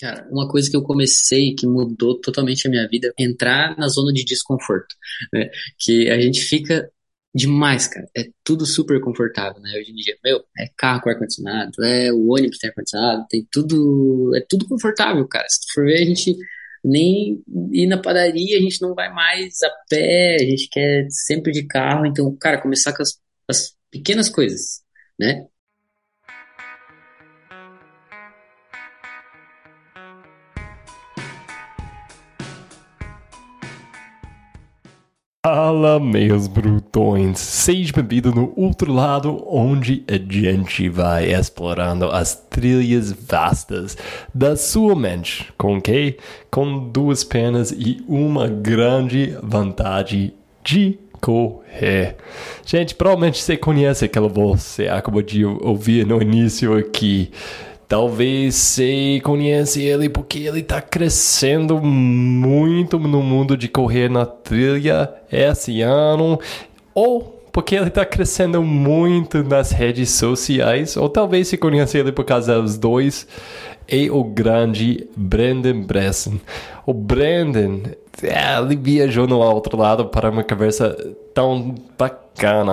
Cara, uma coisa que eu comecei que mudou totalmente a minha vida é entrar na zona de desconforto, né? Que a gente fica demais, cara. É tudo super confortável, né? Hoje em dia, meu, é carro com ar-condicionado, é o ônibus tem ar-condicionado, tem tudo, é tudo confortável, cara. Se tu for ver, a gente nem ir na padaria, a gente não vai mais a pé, a gente quer sempre de carro, então, cara, começar com as, as pequenas coisas, né? Fala, meus brutões! Seja bem-vindo no outro lado, onde a gente vai explorando as trilhas vastas da sua mente, com que? Com duas pernas e uma grande vantagem de correr. Gente, provavelmente você conhece aquela voz, você acabou de ouvir no início aqui. Talvez você conhece ele porque ele está crescendo muito no mundo de correr na trilha esse ano, ou porque ele está crescendo muito nas redes sociais, ou talvez você conhece ele por causa dos dois, é o grande Brandon Bresson. O Brandon, ele viajou no outro lado para uma conversa tão bacana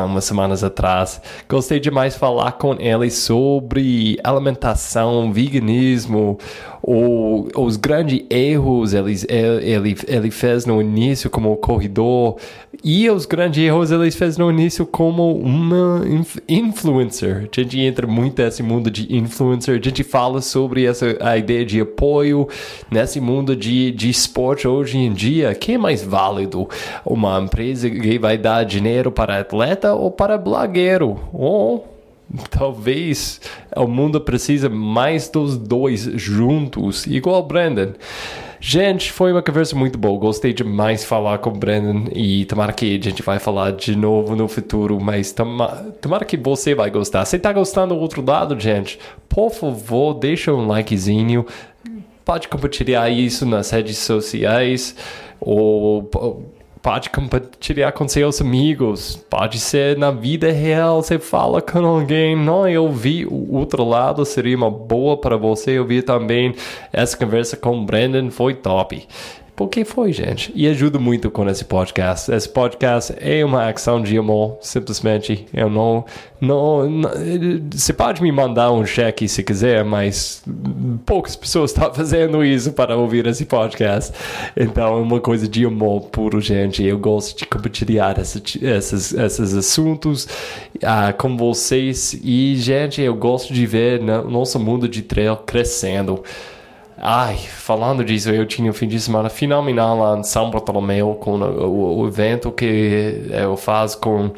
umas semanas atrás. Gostei demais falar com ele sobre alimentação, veganismo, o, os grandes erros ele, ele, ele fez no início como corredor e os grandes erros ele fez no início como uma influencer. A gente entra muito nesse mundo de influencer, a gente fala sobre essa a ideia de apoio nesse mundo de, de esporte hoje em dia. que é mais válido? Uma empresa que vai dar dinheiro para atleta ou para blogueiro? Ou talvez o mundo precisa mais dos dois juntos, igual Brandon. Gente, foi uma conversa muito boa. Gostei demais de falar com o Brandon e tomara que a gente vai falar de novo no futuro, mas tomara, tomara que você vai gostar. Se tá gostando do outro lado, gente, por favor, deixa um likezinho. Pode compartilhar isso nas redes sociais ou pode compartilhar com seus amigos, pode ser na vida real, você fala com alguém, não, eu vi o outro lado, seria uma boa para você ouvir também. Essa conversa com o Brandon foi top. Porque foi, gente. E ajuda muito com esse podcast. Esse podcast é uma ação de amor, simplesmente. Eu não, não, não. Você pode me mandar um cheque se quiser, mas poucas pessoas estão fazendo isso para ouvir esse podcast. Então é uma coisa de amor puro, gente. Eu gosto de compartilhar esse, esses, esses assuntos uh, com vocês. E, gente, eu gosto de ver né, nosso mundo de trail crescendo. Ai, falando disso, eu tinha um fim de semana fenomenal lá em São Bartolomeu com o, o evento que eu faço com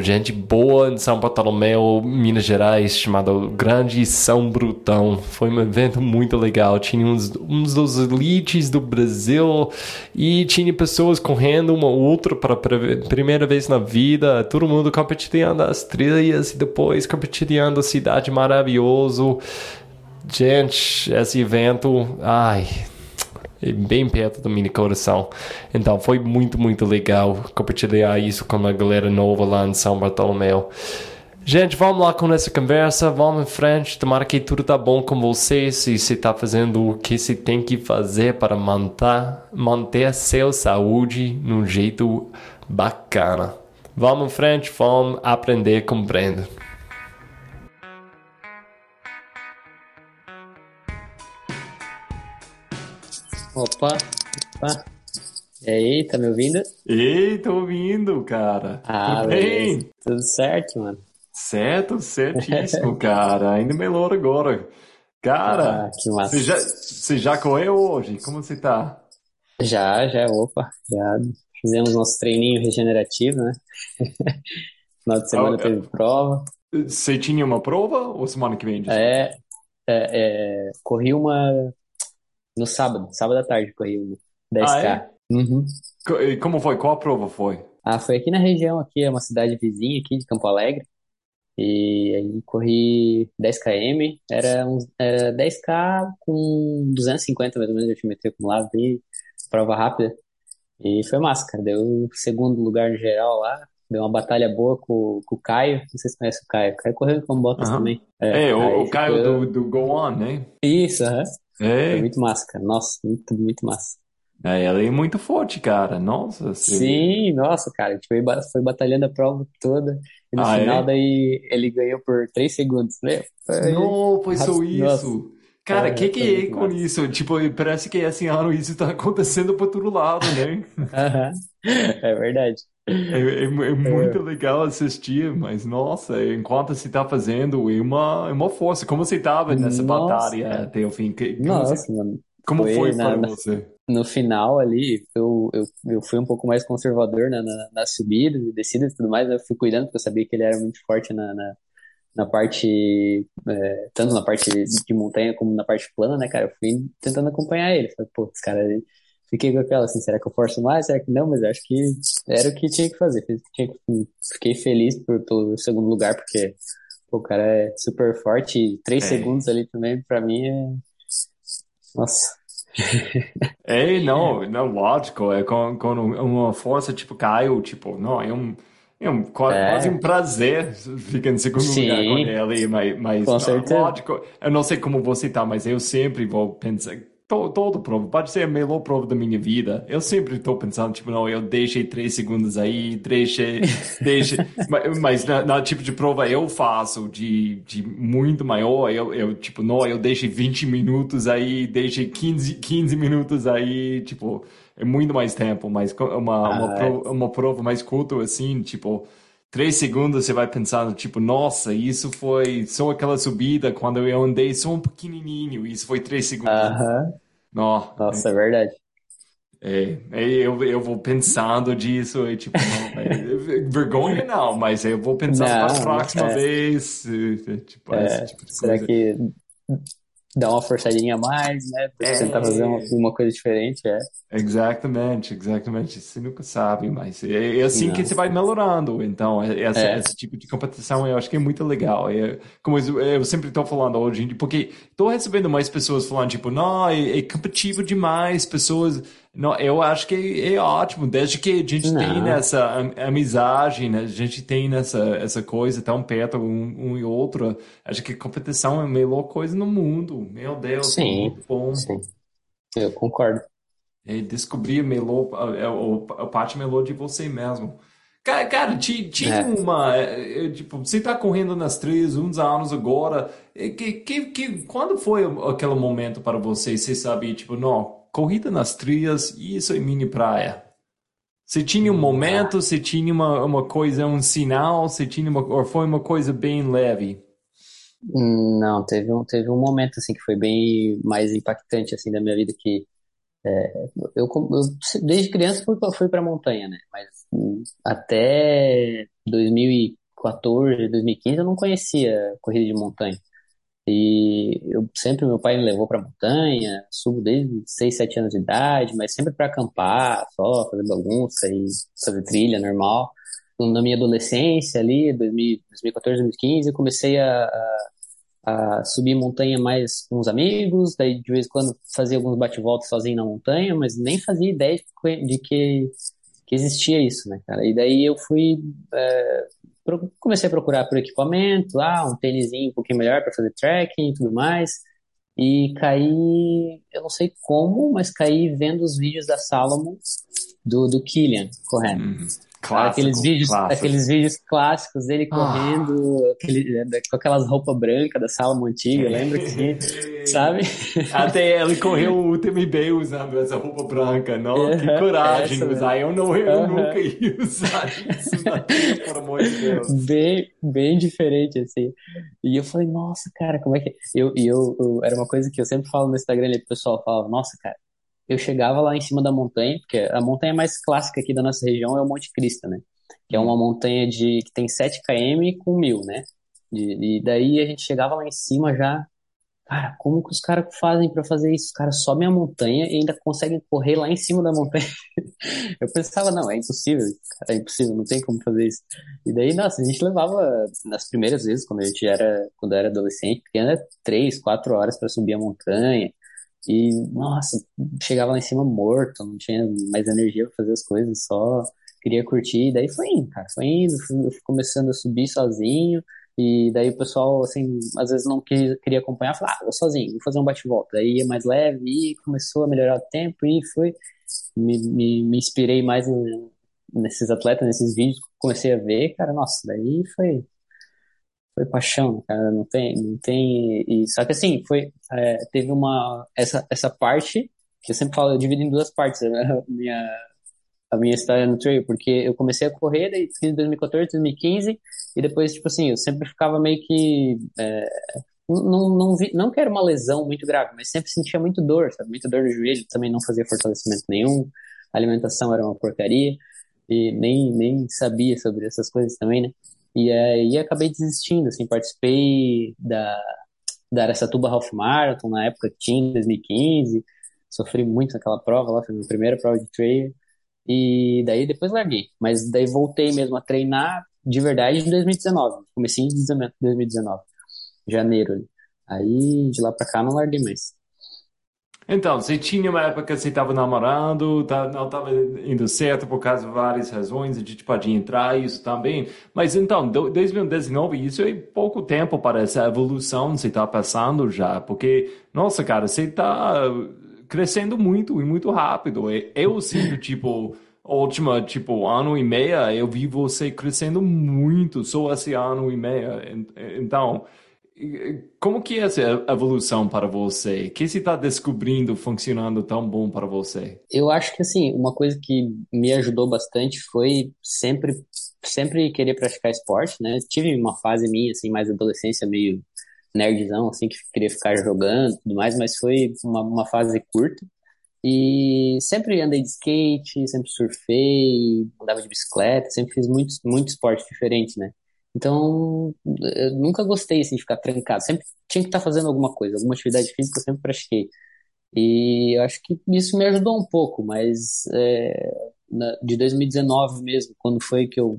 gente boa em São Bartolomeu, Minas Gerais, chamado Grande São Brutão. Foi um evento muito legal. Tinha uns, uns dos elites do Brasil e tinha pessoas correndo uma outra para primeira vez na vida. Todo mundo compartilhando as trilhas e depois compartilhando a cidade maravilhosa. Gente, esse evento, ai, é bem perto do meu coração. Então foi muito, muito legal compartilhar isso com a galera nova lá em São Bartolomeu. Gente, vamos lá com essa conversa, vamos em frente. Tomara que tudo tá bom com você. Se você tá fazendo o que você tem que fazer para manter, manter seu saúde num jeito bacana. Vamos em frente, vamos aprender com o Opa, opa. E aí, tá me ouvindo? Ei, tô ouvindo, cara. Ah, Tudo bem? Tudo certo, mano. Certo, certíssimo, cara. Ainda melhor agora. Cara, ah, que massa. Você já, você já correu hoje? Como você tá? Já, já, opa. Já fizemos nosso treininho regenerativo, né? Final de semana ah, teve prova. Você tinha uma prova ou semana que vem? É, é, é, corri uma no sábado, sábado à tarde corri o 10K. Ah, é? Uhum. E como foi? Qual a prova foi? Ah, foi aqui na região, aqui, é uma cidade vizinha aqui de Campo Alegre. E aí corri 10 km, era, uns, era 10k com 250 mais ou menos de altimetria acumulada e prova rápida. E foi massa, cara. Deu segundo lugar no geral lá. Deu uma batalha boa com, com o Caio. Não sei se conhece o Caio. O Caio correu com botas uhum. também. É, é o, o Caio ficou... do, do Go On, né? Isso, aham. Uhum. Foi É, muito massa, cara. Nossa, muito, muito massa. é, ela é muito forte, cara. Nossa, você... Sim, nossa, cara, a gente foi, foi batalhando a prova toda e no Ah, final é? daí ele ganhou por três segundos, né? Foi, Não, foi só nossa, isso. Cara, que aham, que foi é com massa. isso? Tipo, parece que esse ano isso tá acontecendo por todo lado, né? É verdade. É, é, é muito É, legal assistir, mas nossa, enquanto você tá fazendo, é uma, é uma força. Como você tava nessa Nossa, batalha até o fim? Que- Como, você, Nossa, mano. como Foi foi na, para na- você? no final ali, eu, eu, eu fui um pouco mais conservador na, na, nas subidas e descidas e tudo mais? Eu fui cuidando porque eu sabia que ele era muito forte na, na, na parte, é, tanto na parte de montanha como na parte plana, né, cara? Eu fui tentando acompanhar ele. Falei, pô, esse cara. Fiquei com aquela assim, será que eu forço mais? Será que não? Mas acho que era o que tinha que fazer. Que- Fiquei feliz por, pelo segundo lugar, porque pô, o cara é super forte e três É. segundos ali também, pra mim, é. Nossa. É, não, não, lógico, é com uma força tipo Caio, tipo, não, é um, é um qua- quase um É, prazer ficar em segundo lugar com sim, ele, mas, mas com não, lógico, eu não sei como você tá, mas eu sempre vou pensar, todo prova, pode ser a melhor prova da minha vida, eu sempre estou pensando, tipo, não, eu deixei três segundos aí, deixei, deixei, mas, mas na, na tipo de prova eu faço de, de muito maior, eu, eu, tipo, não, eu deixei 20 minutos aí, deixei 15 15 minutos aí, tipo, é muito mais tempo, mas uma, uma, Ah, prova, uma prova mais curta assim, tipo, três segundos você vai pensando, tipo, nossa, isso foi só aquela subida quando eu andei só um pequenininho, isso foi três segundos. aham. Não, Nossa, é verdade. é, é, eu, eu vou pensando disso, e tipo, não, é, vergonha não, mas eu vou pensando para a Não, próxima é, vez, é, é, tipo, esse é, tipo de será coisa. que dá uma forçadinha a mais, né? Pra tentar fazer uma, É, uma coisa diferente, é? Exatamente, exatamente. Você nunca sabe, mas é, é assim que você Não. vai melhorando. Então, é- essa, É, esse tipo de competição eu acho que é muito legal. É, como eu, eu sempre estou falando hoje, porque estou recebendo mais pessoas falando, tipo, não, é, é competitivo demais, pessoas. Não, eu acho que é, é ótimo, desde que a gente tem essa am- amizade, né? A gente tem essa, essa coisa tão perto um, um e outro. Acho que competição é a melhor coisa no mundo. Meu Deus, é Sim, muito bom. sim. Eu concordo. É descobrir a melô, a, a, a parte melô de você mesmo. Cara, cara, ti- tinha É. uma. é, é, tipo, você tá correndo nas trilhas uns anos agora. é, Que, que, que, quando foi aquele momento para você? Você sabia, tipo, não, corrida nas trilhas, isso é mini praia. Você tinha um Ah, momento, você tinha uma, uma coisa, um sinal, você tinha uma, ou foi uma coisa bem leve? não, teve um, teve um momento assim que foi bem mais impactante assim da minha vida que eu, com- eu desde criança fui pra, fui para montanha, né? Mas hum, até 2014, 2015 eu não conhecia corrida de montanha. E eu sempre, meu pai me levou pra montanha, subo desde 6 7 anos de idade, mas sempre para acampar, só fazer bagunça e fazer trilha normal. Na minha adolescência ali, 2000, 2014, 2015, eu comecei a, a subir montanha mais com os amigos, daí de vez em quando fazia alguns bate-voltas sozinho na montanha, mas nem fazia ideia de que, de que, que existia isso, né, cara? E daí eu fui, é, comecei a procurar por equipamento, ah, um tênisinho um pouquinho melhor para fazer trekking e tudo mais, e caí, eu não sei como, mas caí vendo os vídeos da Salomon do, do Killian correndo. Uhum. Sabe? Aqueles Clássico, vídeos, clássico. aqueles vídeos clássicos dele Ah. correndo, aquele, com aquelas roupas brancas da Salomon antiga, lembra que sabe? Até ele correu o UTMB usando essa roupa branca, não? Que Aham, coragem essa usar. mesmo. Eu não, eu nunca Aham. ia usar isso na vida, por amor de Deus. Bem, bem diferente, assim. E eu falei, nossa, cara, como é que. Eu, e eu, eu- era uma coisa que eu sempre falo no Instagram ali, pro pessoal falava, nossa, cara, eu chegava lá em cima da montanha, porque a montanha mais clássica aqui da nossa região é o Monte Cristo, né? Que é uma montanha de que tem 7 km com mil, né? E, e daí a gente chegava lá em cima já, cara, como que os caras fazem pra fazer isso? Os caras sobem a montanha e ainda conseguem correr lá em cima da montanha. Eu pensava, não, é impossível, é impossível, não tem como fazer isso. E daí, nossa, a gente levava, nas primeiras vezes, quando a gente era, quando eu era adolescente, era três, quatro horas para subir a montanha. E, nossa, chegava lá em cima morto, não tinha mais energia para fazer as coisas, só queria curtir. E daí foi indo, cara, foi indo, fui, fui começando a subir sozinho. E daí o pessoal, assim, às vezes não queria acompanhar, falava, ah, vou sozinho, vou fazer um bate-volta. Aí ia mais leve e começou a melhorar o tempo e foi. Me, me, me inspirei mais nesses atletas, nesses vídeos, comecei a ver, cara, nossa, daí foi. Foi paixão, cara, não tem, não tem, e, só que assim, foi, é, teve uma, essa, essa parte, que eu sempre falo, eu divido em duas partes, a minha, a minha história no trail, porque eu comecei a correr daí, em 2014, 2015, e depois, tipo assim, eu sempre ficava meio que. É, não, não, vi, não que era uma lesão muito grave, mas sempre sentia muito dor, sabe? Muita dor no joelho, também não fazia fortalecimento nenhum, a alimentação era uma porcaria, e nem, nem sabia sobre essas coisas também, né? E aí acabei desistindo, assim, participei da, da Aracatuba Half Marathon, na época que tinha, em 2015, sofri muito naquela prova lá, foi minha primeira prova de trail, e daí depois larguei. Mas daí voltei mesmo a treinar de verdade em 2019. Comecei em 2019, janeiro. Aí de lá pra cá não larguei mais. Então, você tinha uma época que você estava namorando, tá, não estava indo certo por causa de várias razões, a gente pode entrar isso também. Mas então, 2019, isso é pouco tempo para essa evolução que você está passando já, porque, nossa, cara, você está crescendo muito e muito rápido. Eu sinto, tipo, última, tipo, ano e meia, eu vi você crescendo muito só esse ano e meia. Então, como que é essa evolução para você? O que você está descobrindo funcionando tão bom para você? Eu acho que, assim, uma coisa que me ajudou bastante foi sempre, sempre querer praticar esporte, né? Tive uma fase minha, assim, mais adolescência, meio nerdzão, assim, que queria ficar jogando e tudo mais, mas foi uma, uma fase curta. E sempre andei de skate, sempre surfei, andava de bicicleta, sempre fiz muito, muito esporte diferente, né? Então, eu nunca gostei assim, de ficar trancado. Sempre tinha que estar fazendo alguma coisa, alguma atividade física eu sempre pratiquei. E eu acho que isso me ajudou um pouco, mas é, na, de 2019 mesmo, quando foi que eu,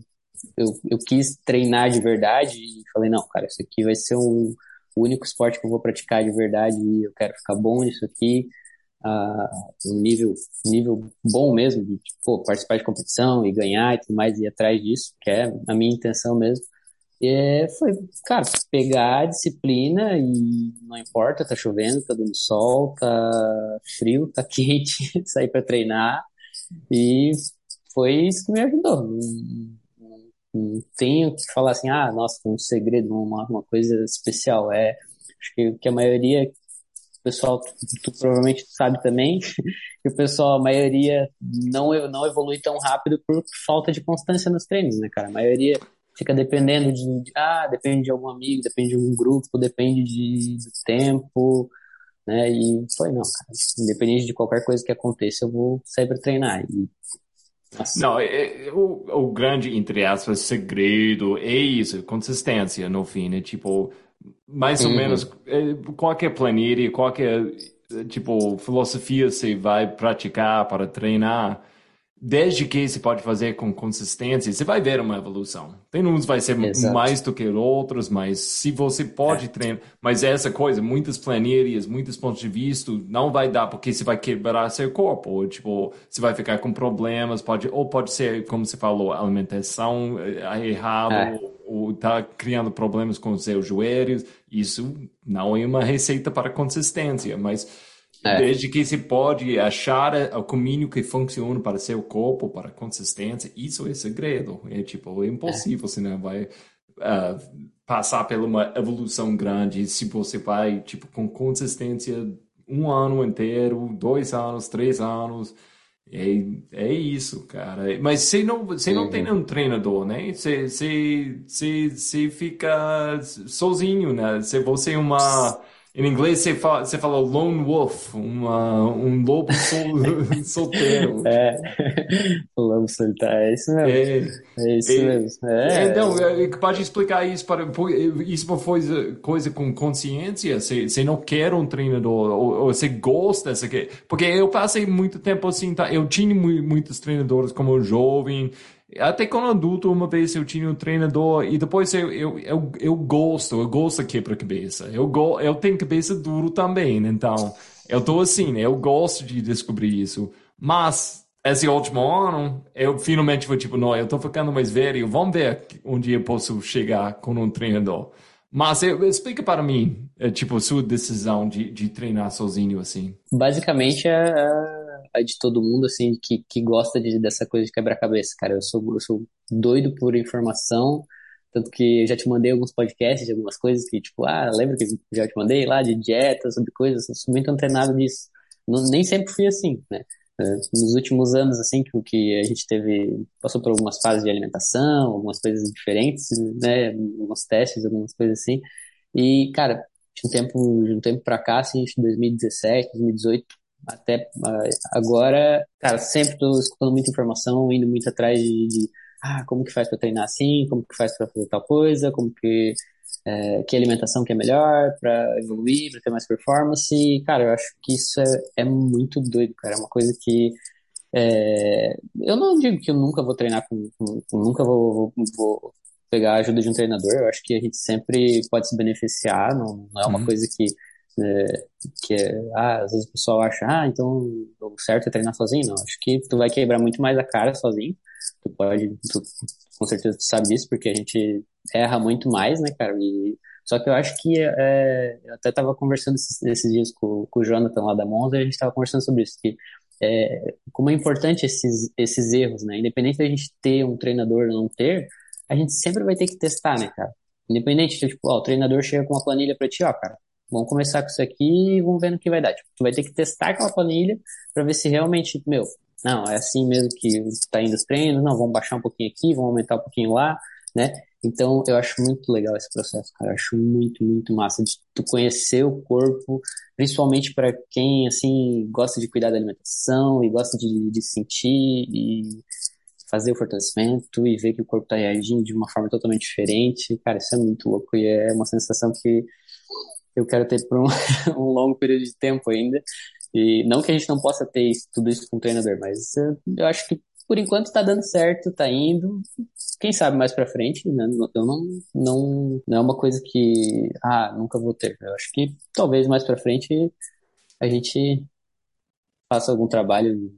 eu, eu quis treinar de verdade e falei, não, cara, isso aqui vai ser um, o único esporte que eu vou praticar de verdade e eu quero ficar bom nisso aqui, uh, um nível, nível bom mesmo, de tipo, participar de competição e ganhar e tudo mais, e ir atrás disso, que é a minha intenção mesmo. É, foi, cara, pegar a disciplina e não importa, tá chovendo, tá dando sol, tá frio, tá quente, sair para treinar e foi isso que me ajudou. Não tenho que falar assim, ah, nossa, um segredo, uma, uma coisa especial. É, acho que, que a maioria, o pessoal, tu, tu provavelmente sabe também, que o pessoal, a maioria não, não evolui tão rápido por falta de constância nos treinos, né, cara? A maioria fica dependendo de, de ah, depende de algum amigo, depende de algum grupo, depende de, do tempo, né? E foi, não, cara, independente de qualquer coisa que aconteça, eu vou para treinar. E não, é, é, o, o grande, entre aspas, segredo é isso, consistência no fim, né? Tipo, mais ou uhum. menos, é, qualquer planilha, qualquer, tipo, filosofia você vai praticar para treinar, desde que se pode fazer com consistência, você vai ver uma evolução. Tem uns vai ser Exato. mais do que outros, mas se você pode é. treinar, mas essa coisa, muitas planilhas, muitos pontos de vista, não vai dar porque você vai quebrar seu corpo, ou tipo, você vai ficar com problemas, pode ou pode ser, como você falou, alimentação é, errada, é. ou, ou tá criando problemas com os seus joelhos. Isso não é uma receita para consistência, mas é. Desde que se pode achar o caminho que funciona para seu corpo, para consistência, isso é segredo. É tipo, é impossível, é. você não vai uh, passar por uma evolução grande se você vai, tipo, com consistência um ano inteiro, dois anos, três anos. É, é isso, cara. Mas você não, você não tem um treinador, né? Você, você, você, você fica sozinho, né? Se você é uma em inglês você fala, você fala lone wolf, uma, um lobo sol, solteiro. É, lobo solitário, é isso mesmo. É, é isso é, mesmo. É. Então, é, pode explicar isso para isso uma coisa, coisa com consciência? Você, você não quer um treinador, ou, ou você gosta dessa Porque eu passei muito tempo assim, tá? eu tinha muitos treinadores como jovem, até quando adulto, uma vez eu tinha um treinador e depois eu, eu, eu, eu gosto, eu gosto de quebra-cabeça. Eu, go, eu tenho cabeça duro também, então eu tô assim, né? Eu gosto de descobrir isso. Mas esse último ano, eu finalmente fui tipo, não, eu tô ficando mais velho, vamos ver onde eu posso chegar com um treinador. Mas explica para mim, é, tipo, sua decisão de, de treinar sozinho, assim. Basicamente, é a de todo mundo, assim, que, que gosta de, dessa coisa de quebra-cabeça, cara. Eu sou, eu sou doido por informação, tanto que eu já te mandei alguns podcasts de algumas coisas que, tipo, ah, lembra que já te mandei lá de dieta, sobre coisas, eu sou muito antenado nisso. Não, nem sempre fui assim, né? É, nos últimos anos, assim, que, que a gente teve, passou por algumas fases de alimentação, algumas coisas diferentes, né, alguns testes, algumas coisas assim, e, cara, de um tempo, de um tempo pra cá, assim, de 2017, 2018, até ah, agora, cara, sempre tô escutando muita informação, indo muito atrás de, de ah, como que faz para treinar assim, como que faz para fazer tal coisa, como que é, que alimentação que é melhor para evoluir, para ter mais performance. E, cara, eu acho que isso é, é muito doido, cara. É uma coisa que é, eu não digo que eu nunca vou treinar com, com, com nunca vou, vou, vou, pegar a ajuda de um treinador. Eu acho que a gente sempre pode se beneficiar. Não, não é uma uhum. coisa que é, que é, ah, às vezes o pessoal acha, ah, então o certo é treinar sozinho. Não, acho que tu vai quebrar muito mais a cara sozinho. Tu pode, tu, com certeza tu sabe disso, porque a gente erra muito mais, né, cara? E, só que eu acho que é, eu até estava conversando esses, esses, dias com, com o Jonathan lá da Monza e a gente estava conversando sobre isso, que é, como é importante esses, esses erros, né? Independente da gente ter um treinador ou não ter, a gente sempre vai ter que testar, né, cara? Independente, tipo, ó, o treinador chega com uma planilha para ti, ó, cara, vamos começar com isso aqui e vamos ver no que vai dar. Tipo, tu vai ter que testar aquela planilha para ver se realmente, meu, não, é assim mesmo que tá indo os treinos, não, vamos baixar um pouquinho aqui, vamos aumentar um pouquinho lá, né? Então, eu acho muito legal esse processo, cara. Eu acho muito, muito massa de tu conhecer o corpo, principalmente para quem, assim, gosta de cuidar da alimentação e gosta de, de sentir e fazer o fortalecimento e ver que o corpo tá reagindo de uma forma totalmente diferente. Cara, isso é muito louco e é uma sensação que eu quero ter por um, um longo período de tempo ainda. E não que a gente não possa ter isso, tudo isso com o treinador, mas eu acho que por enquanto tá dando certo, tá indo. Quem sabe mais pra frente, né? Eu não, não, não é uma coisa que, ah, nunca vou ter. Eu acho que talvez mais pra frente a gente faça algum trabalho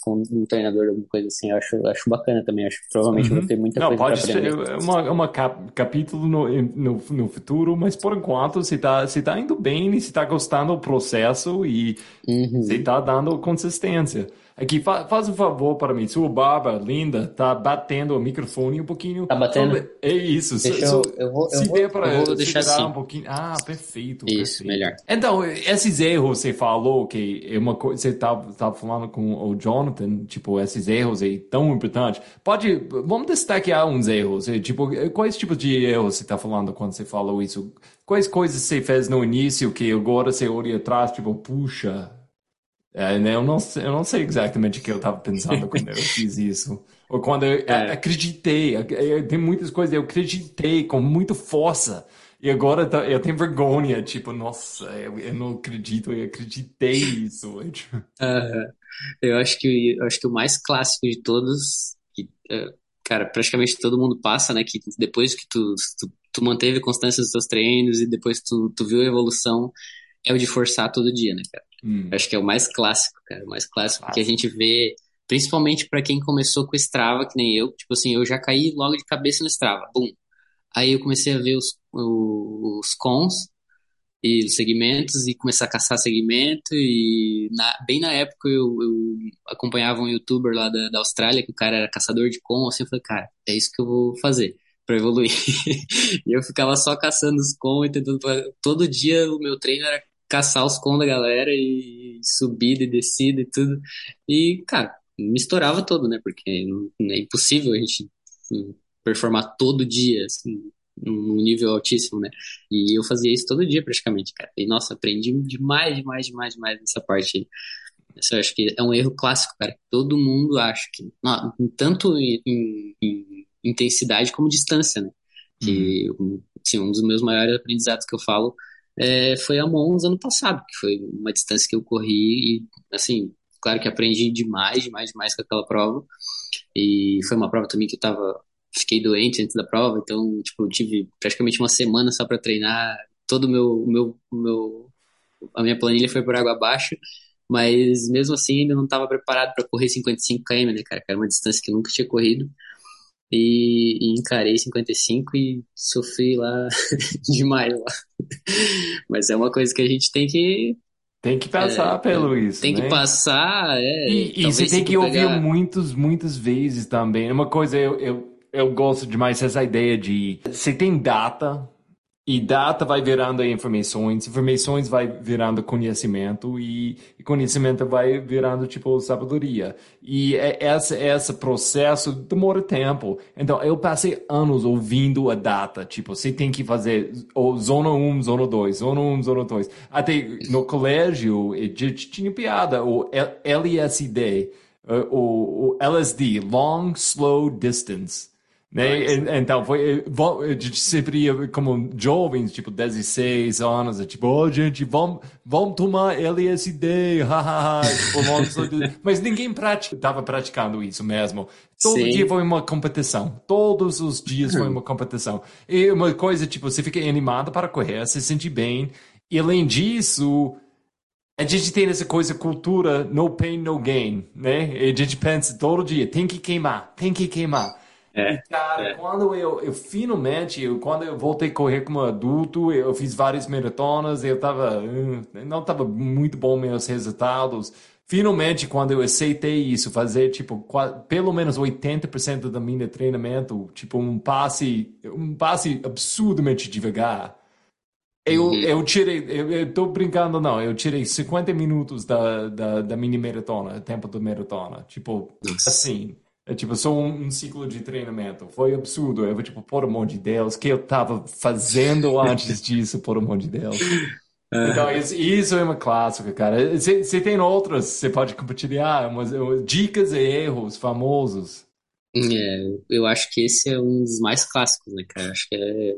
com um treinador, alguma coisa assim. Eu acho, acho bacana também. Acho que provavelmente uhum. vou ter muita não, coisa pode pra aprender. Ter uma, uma cap, capítulo no, no, no futuro, mas por enquanto você tá, você tá indo bem você tá gostando do processo e uhum. você tá dando consistência. Aqui, fa faz um favor para mim. Sua barba linda tá batendo o microfone um pouquinho. Tá batendo? É isso. Deixa so, eu, eu vou, se eu vou, para eu vou deixar assim. um pouquinho. Ah, perfeito. Isso, perfeito. melhor. Então, esses erros você falou que é uma coisa. Você tava, tá, tava falando com o Jonathan, tipo, esses erros aí tão importantes. Pode. Vamos destacar uns erros. Tipo, quais tipos de erros você tá falando quando você falou isso? Quais coisas você fez no início que agora você olha atrás, tipo, puxa é, né? eu, não, eu não sei exatamente o que eu estava pensando quando eu fiz isso. Ou quando eu é. acreditei. Tem muitas coisas, eu acreditei com muita força. E agora tá, eu tenho vergonha, tipo, nossa, eu, eu não acredito, eu acreditei nisso. Uh, eu acho que eu acho que o mais clássico de todos, que, cara, praticamente todo mundo passa, né? Que depois que tu, tu, tu manteve constância nos teus treinos e depois tu, tu viu a evolução, é o de forçar todo dia, né, cara? Hum. Acho que é o mais clássico, cara. O mais clássico que a gente vê, principalmente para quem começou com Strava, que nem eu. Tipo assim, eu já caí logo de cabeça no Strava. Bum. Aí eu comecei a ver os, os cons e os segmentos e começar a caçar segmento e na, bem na época eu, eu, acompanhava um youtuber lá da, da Austrália que o cara era caçador de com assim eu falei cara é isso que eu vou fazer para evoluir e eu ficava só caçando os com e tentando todo dia o meu treino era caçar os com da galera e subida e descida e tudo. E, cara, misturava todo, né? Porque é impossível a gente assim, performar todo dia, assim, num nível altíssimo, né? E eu fazia isso todo dia praticamente, cara. E, nossa, aprendi demais, demais, demais, demais nessa parte aí. Isso eu acho que é um erro clássico, cara. Todo mundo acha que, não, tanto em, em, em, intensidade como distância, né? Que, uhum. assim, um dos meus maiores aprendizados que eu falo é, foi a Mons ano passado, que foi uma distância que eu corri e, assim, claro que aprendi demais, demais, demais com aquela prova. E foi uma prova também que eu tava, fiquei doente antes da prova, então, tipo, eu tive praticamente uma semana só para treinar. Todo o meu, meu, meu, a minha planilha foi por água abaixo. Mas mesmo assim ainda não estava preparado para correr 55 km, né, cara? Que era uma distância que eu nunca tinha corrido. E, e encarei 55 e sofri lá demais lá. Mas é uma coisa que a gente tem que tem que passar é, pelo é, isso, Tem né? que passar, é. E, e você tem que ouvir muitos, muitas vezes também. Uma coisa eu, eu, eu gosto demais dessa ideia de você tem data e data vai virando informações, informações vai virando conhecimento e, conhecimento vai virando tipo sabedoria. E é, essa esse processo demora tempo. Então eu passei anos ouvindo a data, tipo, você tem que fazer ou zona 1, zona 2, zona 1, zona 2. Até no colégio tinha piada, o LSD, o, o LSD, Long Slow Distance. Né? Então, foi, a gente sempre ia como jovens, tipo 16 anos, é tipo, oh, gente, vamos, vamos tomar LSD, hahaha, tipo, vamos... mas ninguém estava praticando isso mesmo. Todo Sim. dia foi uma competição, todos os dias foi uma competição. E uma coisa, tipo, você fica animado para correr, se sente bem, e além disso, a gente tem essa coisa, cultura, no pain, no gain, né? E a gente pensa todo dia, tem que queimar, tem que queimar. É, e, cara, é. quando eu, eu finalmente, eu, quando eu voltei a correr como adulto, eu fiz várias maratonas, eu tava, hum, não tava muito bom meus resultados. Finalmente, quando eu aceitei isso, fazer, tipo, pelo menos 80% do meu treinamento, tipo, um passe, um passe absurdamente devagar, eu, uhum. eu tirei, eu, eu tô brincando, não, eu tirei 50 minutos da, da, da mini maratona, tempo da maratona. Tipo, Nossa. assim, é tipo, só um, um, ciclo de treinamento. Foi absurdo. Eu, tipo, por amor de Deus, o que eu tava fazendo antes disso, por amor de Deus. Então, isso, isso é uma clássica, cara. Você tem outras, você pode compartilhar, umas, dicas e erros famosos. É, eu acho que esse é um dos mais clássicos, né, cara? Acho que é,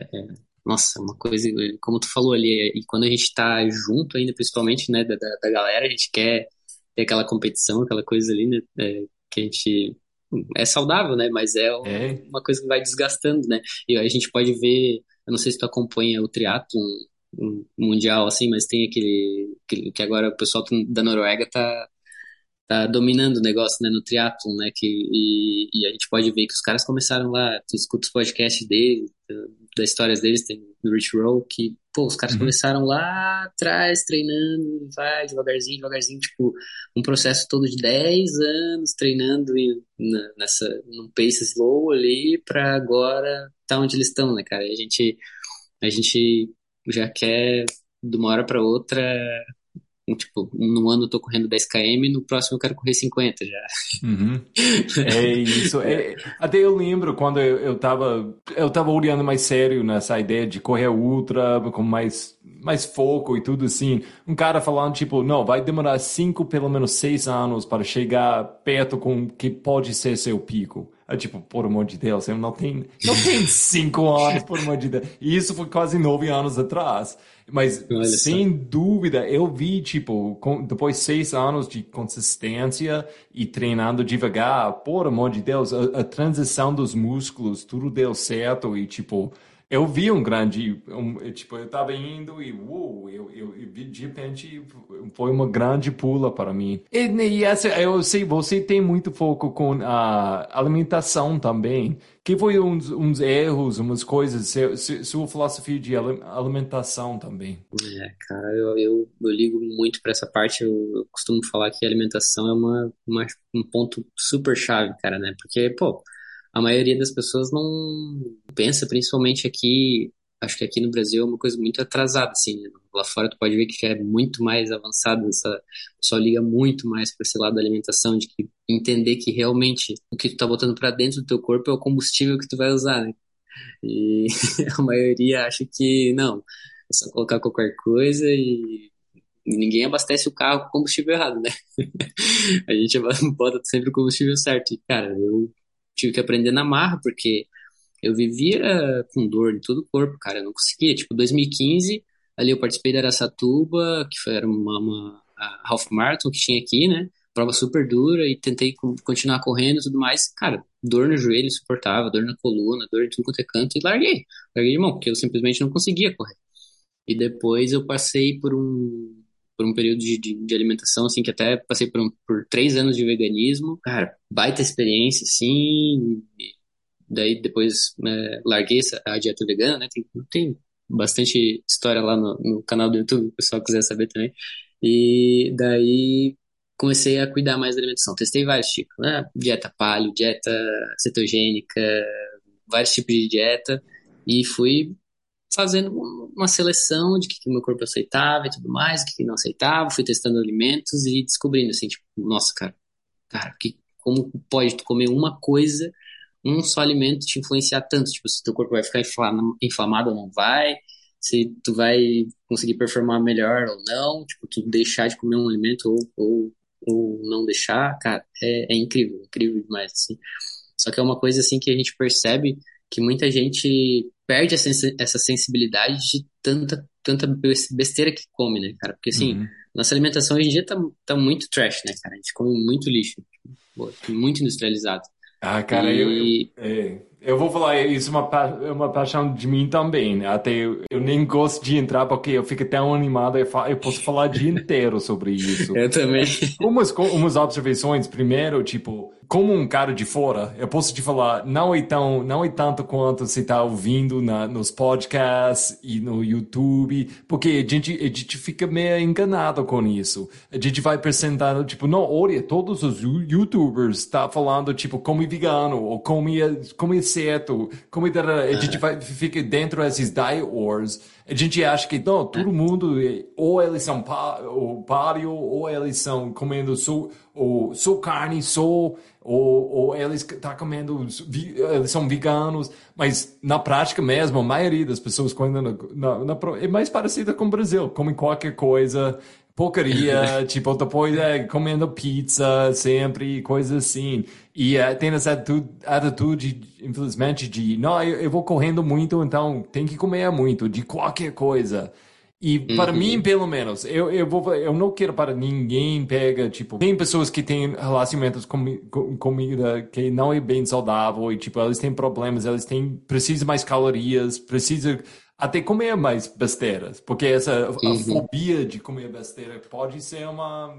é nossa, uma coisa, como tu falou ali, e quando a gente tá junto ainda, principalmente, né, da, da galera, a gente quer ter aquela competição, aquela coisa ali, né, é, que a gente é saudável, né? Mas é, é, uma coisa que vai desgastando, né? E a gente pode ver, eu não sei se tu acompanha o triatlon mundial, assim, mas tem aquele, aquele que agora o pessoal da Noruega tá, tá dominando o negócio, né, no triatlon, né, que, e, e, a gente pode ver que os caras começaram lá, tu escuta os podcasts deles, das histórias deles, tem no Rich Roll, que, pô, os caras uhum. começaram lá atrás, treinando, vai devagarzinho, devagarzinho, tipo, um processo todo de 10 anos treinando em, na, nessa, num pace slow ali, pra agora tá onde eles estão, né, cara? E a gente, a gente já quer, de uma hora para outra, tipo, no ano eu tô correndo 10 km, no próximo eu quero correr 50 já. Uhum. É isso. É, até eu lembro quando eu, eu tava eu tava olhando mais sério nessa ideia de correr ultra com mais mais foco e tudo assim. Um cara falando tipo, não, vai demorar cinco, pelo menos seis anos para chegar perto com que pode ser seu pico. É tipo, por amor de Deus, eu não tenho, não tenho cinco anos, por amor de Deus. E isso foi quase nove anos atrás. Mas, Olha sem só. dúvida, eu vi, tipo, com, depois de seis anos de consistência e treinando devagar, por amor de Deus, a, a transição dos músculos, tudo deu certo e, tipo, eu vi um grande, um, tipo, eu estava indo e, uou, eu, eu, de repente foi uma grande pula para mim. E, e essa, eu sei, você tem muito foco com a alimentação também. Que foi uns, uns erros, umas coisas, seu, sua filosofia de alimentação também? É, cara, eu, eu, eu ligo muito para essa parte. Eu, eu, costumo falar que alimentação é uma, uma, um ponto super chave, cara, né? Porque, pô a maioria das pessoas não pensa, principalmente aqui, acho que aqui no Brasil é uma coisa muito atrasada, assim, né? Lá fora tu pode ver que já é muito mais avançado, essa, pessoal liga muito mais para esse lado da alimentação, de que entender que realmente o que tu tá botando para dentro do teu corpo é o combustível que tu vai usar, né? E a maioria acha que não, é só colocar qualquer coisa e ninguém abastece o carro com combustível errado, né? a gente bota sempre o combustível certo. E, cara, eu tive que aprender na marra, porque eu vivia com dor em todo o corpo, cara, eu não conseguia. Tipo, 2015, ali eu participei da Aracatuba, que foi, era uma, uma half que tinha aqui, né? Prova super dura e tentei continuar correndo e tudo mais. Cara, dor no joelho insuportável, dor na coluna, dor em tudo quanto é canto e larguei. Larguei de mão, porque eu simplesmente não conseguia correr. E depois eu passei por um por um período de, de, de, alimentação, assim, que até passei por, um, por três anos de veganismo. Cara, baita experiência, assim. Daí depois é, larguei a dieta vegana, né? Tem, tem bastante história lá no, no canal do YouTube, o pessoal quiser saber também. E daí comecei a cuidar mais da alimentação. Testei vários tipos, né? Dieta paleo, dieta cetogênica, vários tipos de dieta. E fui fazendo uma seleção de que, que meu corpo aceitava e tudo mais, o que, que não aceitava. Fui testando alimentos e descobrindo, assim, tipo, nossa, cara, cara, que, como pode tu comer uma coisa um só alimento te influenciar tanto, tipo, se teu corpo vai ficar inflamado ou não vai, se tu vai conseguir performar melhor ou não, tipo, tu deixar de comer um alimento ou, ou, ou não deixar, cara, é, é incrível, incrível demais, assim. Só que é uma coisa, assim, que a gente percebe que muita gente perde essa sensibilidade de tanta, tanta besteira que come, né, cara? Porque, assim, uhum. nossa alimentação hoje em dia tá, tá muito trash, né, cara? A gente come muito lixo, muito industrializado. Ah, cara, e... eu, eu, é, eu vou falar, isso é uma, é uma paixão de mim também. Né? Até eu, eu, nem gosto de entrar porque eu fico tão animado, eu, eu posso falar o dia inteiro sobre isso. eu também. Umas, umas observações, primeiro, tipo, como um cara de fora, eu posso te falar, não é tão, não é tanto quanto você está ouvindo na, nos podcasts e no YouTube, porque a gente, a gente fica meio enganado com isso. A gente vai apresentando, tipo, não, olha, todos os YouTubers estão tá falando, tipo, come vegano, ou come, come certo, come... A gente vai, fica dentro desses diet wars, a gente acha que não, todo mundo, ou eles são paleo, ou eles são comendo só, ou, só carne, só ou, ou eles tá comendo, eles são veganos, mas na prática mesmo, a maioria das pessoas comendo na, na, é mais parecida com o Brasil, comem qualquer coisa, porcaria, tipo, depois é comendo pizza sempre, coisas assim. E é, tem essa atitude, infelizmente, de, não, eu, eu vou correndo muito, então tem que comer muito, de qualquer coisa. E para uhum. mim, pelo menos, eu, eu, vou, eu não quero para ninguém pega, tipo, tem pessoas que têm relacionamentos com, com comida que não é bem saudável e, tipo, elas têm problemas, elas têm, precisam mais calorias, precisam até comer mais besteiras, porque essa uhum. a fobia de comer besteira pode ser uma,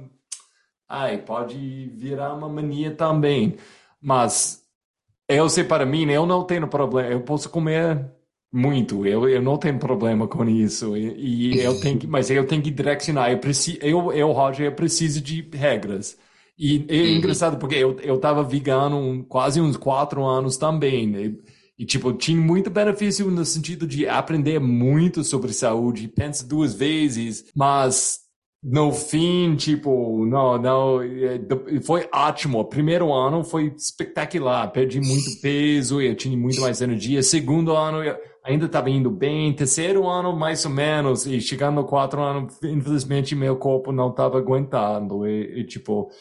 ai, pode virar uma mania também, mas eu sei para mim, eu não tenho problema, eu posso comer muito, eu, eu não tenho problema com isso. E, e eu tenho que, mas eu tenho que direcionar. Eu, preciso, eu, eu, Roger, eu preciso de regras. E é uhum. engraçado porque eu, eu tava vegano quase uns quatro anos também. Né? E, tipo, tinha muito benefício no sentido de aprender muito sobre saúde. Pensa duas vezes, mas no fim, tipo, não, não, é, foi ótimo. O primeiro ano foi espetacular. Perdi muito peso, eu tinha muito mais energia. Segundo ano, eu ainda estava indo bem. Terceiro ano, mais ou menos, e chegando no quarto ano, infelizmente meu corpo não estava aguentando. E, e, tipo,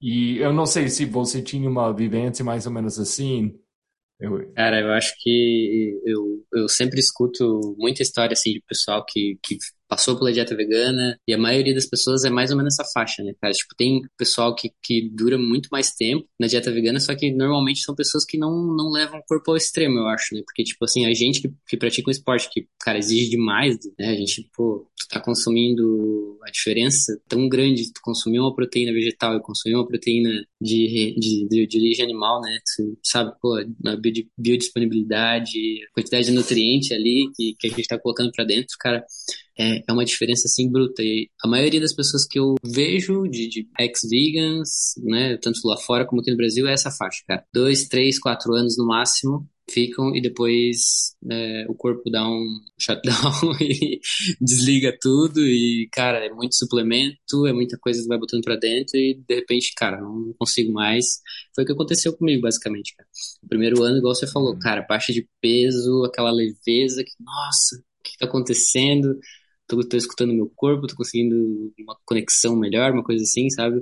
e eu não sei se você tinha uma vivência mais ou menos assim. Eu... Cara, eu acho que eu, eu sempre escuto muita história assim de pessoal que, que passou pela dieta vegana, e a maioria das pessoas é mais ou menos essa faixa, né, cara? Tipo, tem pessoal que, que dura muito mais tempo na dieta vegana, só que normalmente são pessoas que não, não levam o corpo ao extremo, eu acho, né? Porque, tipo assim, a gente que, que pratica um esporte que, cara, exige demais, né? A gente, pô, tu tá consumindo a diferença tão grande, tu consumir uma proteína vegetal e consumir uma proteína de, de, de, de origem animal, né? Tu sabe, pô, a biodisponibilidade, quantidade de nutriente ali que, que a gente tá colocando para dentro, cara, é, é uma diferença assim bruta. E a maioria das pessoas que eu vejo de, de ex-vegans, né, tanto lá fora como aqui no Brasil, é essa faixa, cara. Dois, três, quatro anos no máximo ficam e depois é, o corpo dá um shutdown e desliga tudo e cara é muito suplemento é muita coisa que vai botando para dentro e de repente cara não consigo mais foi o que aconteceu comigo basicamente cara. o primeiro ano igual você falou cara baixa de peso aquela leveza que nossa o que está acontecendo tô, tô escutando meu corpo, tô conseguindo uma conexão melhor, uma coisa assim, sabe?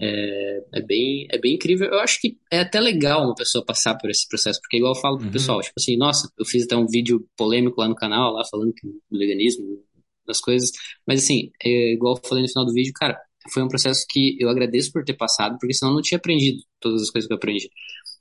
É, é, bem, é bem incrível. Eu acho que é até legal uma pessoa passar por esse processo, porque igual eu falo pro uhum. pessoal, tipo assim, nossa, eu fiz até um vídeo polêmico lá no canal, lá falando que do veganismo, das coisas, mas assim, é, igual eu falei no final do vídeo, cara, foi um processo que eu agradeço por ter passado, porque senão eu não tinha aprendido todas as coisas que eu aprendi.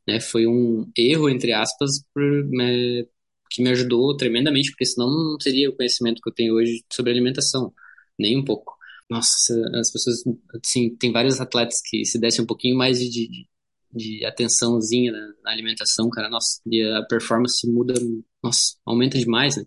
Né? Foi um erro, entre aspas, por, né, que me ajudou tremendamente, porque senão não teria o conhecimento que eu tenho hoje sobre alimentação, nem um pouco. nossa, as pessoas, assim, tem vários atletas que se dessem um pouquinho mais de, de, de atençãozinha na, na, alimentação, cara, nossa, e a performance muda, nossa, aumenta demais, né?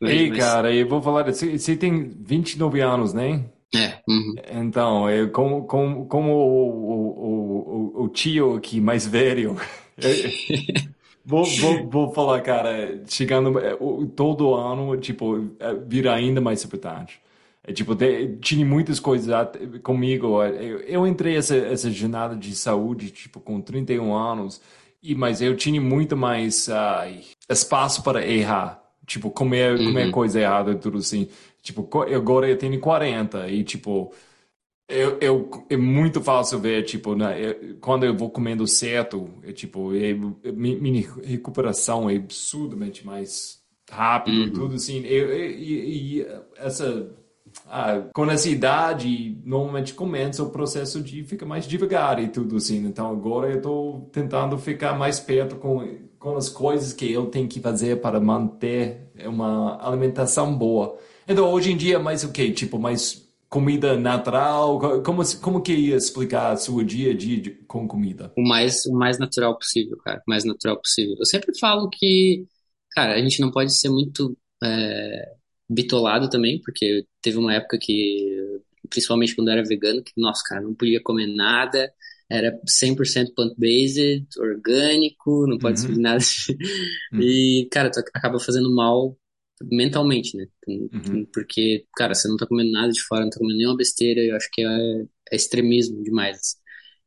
Demais, Ei, demais. cara, eu vou falar, você, você tem 29 anos, né? É. Uhum. Então, eu, como, como, como o, o, o, o tio aqui mais velho, vou, vou, vou falar, cara, chegando é, todo ano, tipo, é, vira ainda mais importante. É, tipo, tinha muitas coisas comigo. Eu, eu entrei essa, essa jornada de saúde, tipo, com 31 anos, e, mas eu tinha muito mais uh, espaço para errar. Tipo, comer, uhum. comer coisa errada e tudo assim. Tipo, agora eu tenho 40 e, tipo, eu, eu, é muito fácil ver, tipo, né, eu, quando eu vou comendo certo, é, tipo, é, minha recuperação é absurdamente mais rápido uhum. e tudo assim. E, essa ah, com essa idade, normalmente começa o processo de ficar mais devagar e tudo assim. Então agora eu estou tentando ficar mais perto com, com as coisas que eu tenho que fazer para manter uma alimentação boa. Então hoje em dia mais o que? Tipo, mais comida natural? Como, como que ia explicar o seu dia a dia com comida? O mais, o mais natural possível, cara. O mais natural possível. Eu sempre falo que, cara, a gente não pode ser muito... É bitolado também, porque teve uma época que, principalmente quando eu era vegano, que, nossa, cara, não podia comer nada, era 100% plant-based, orgânico, não pode uhum. subir nada. Uhum. E, cara, tu acaba fazendo mal mentalmente, né? Uhum. Porque, cara, você não tá comendo nada de fora, não tá comendo nenhuma besteira, eu acho que é, é extremismo demais.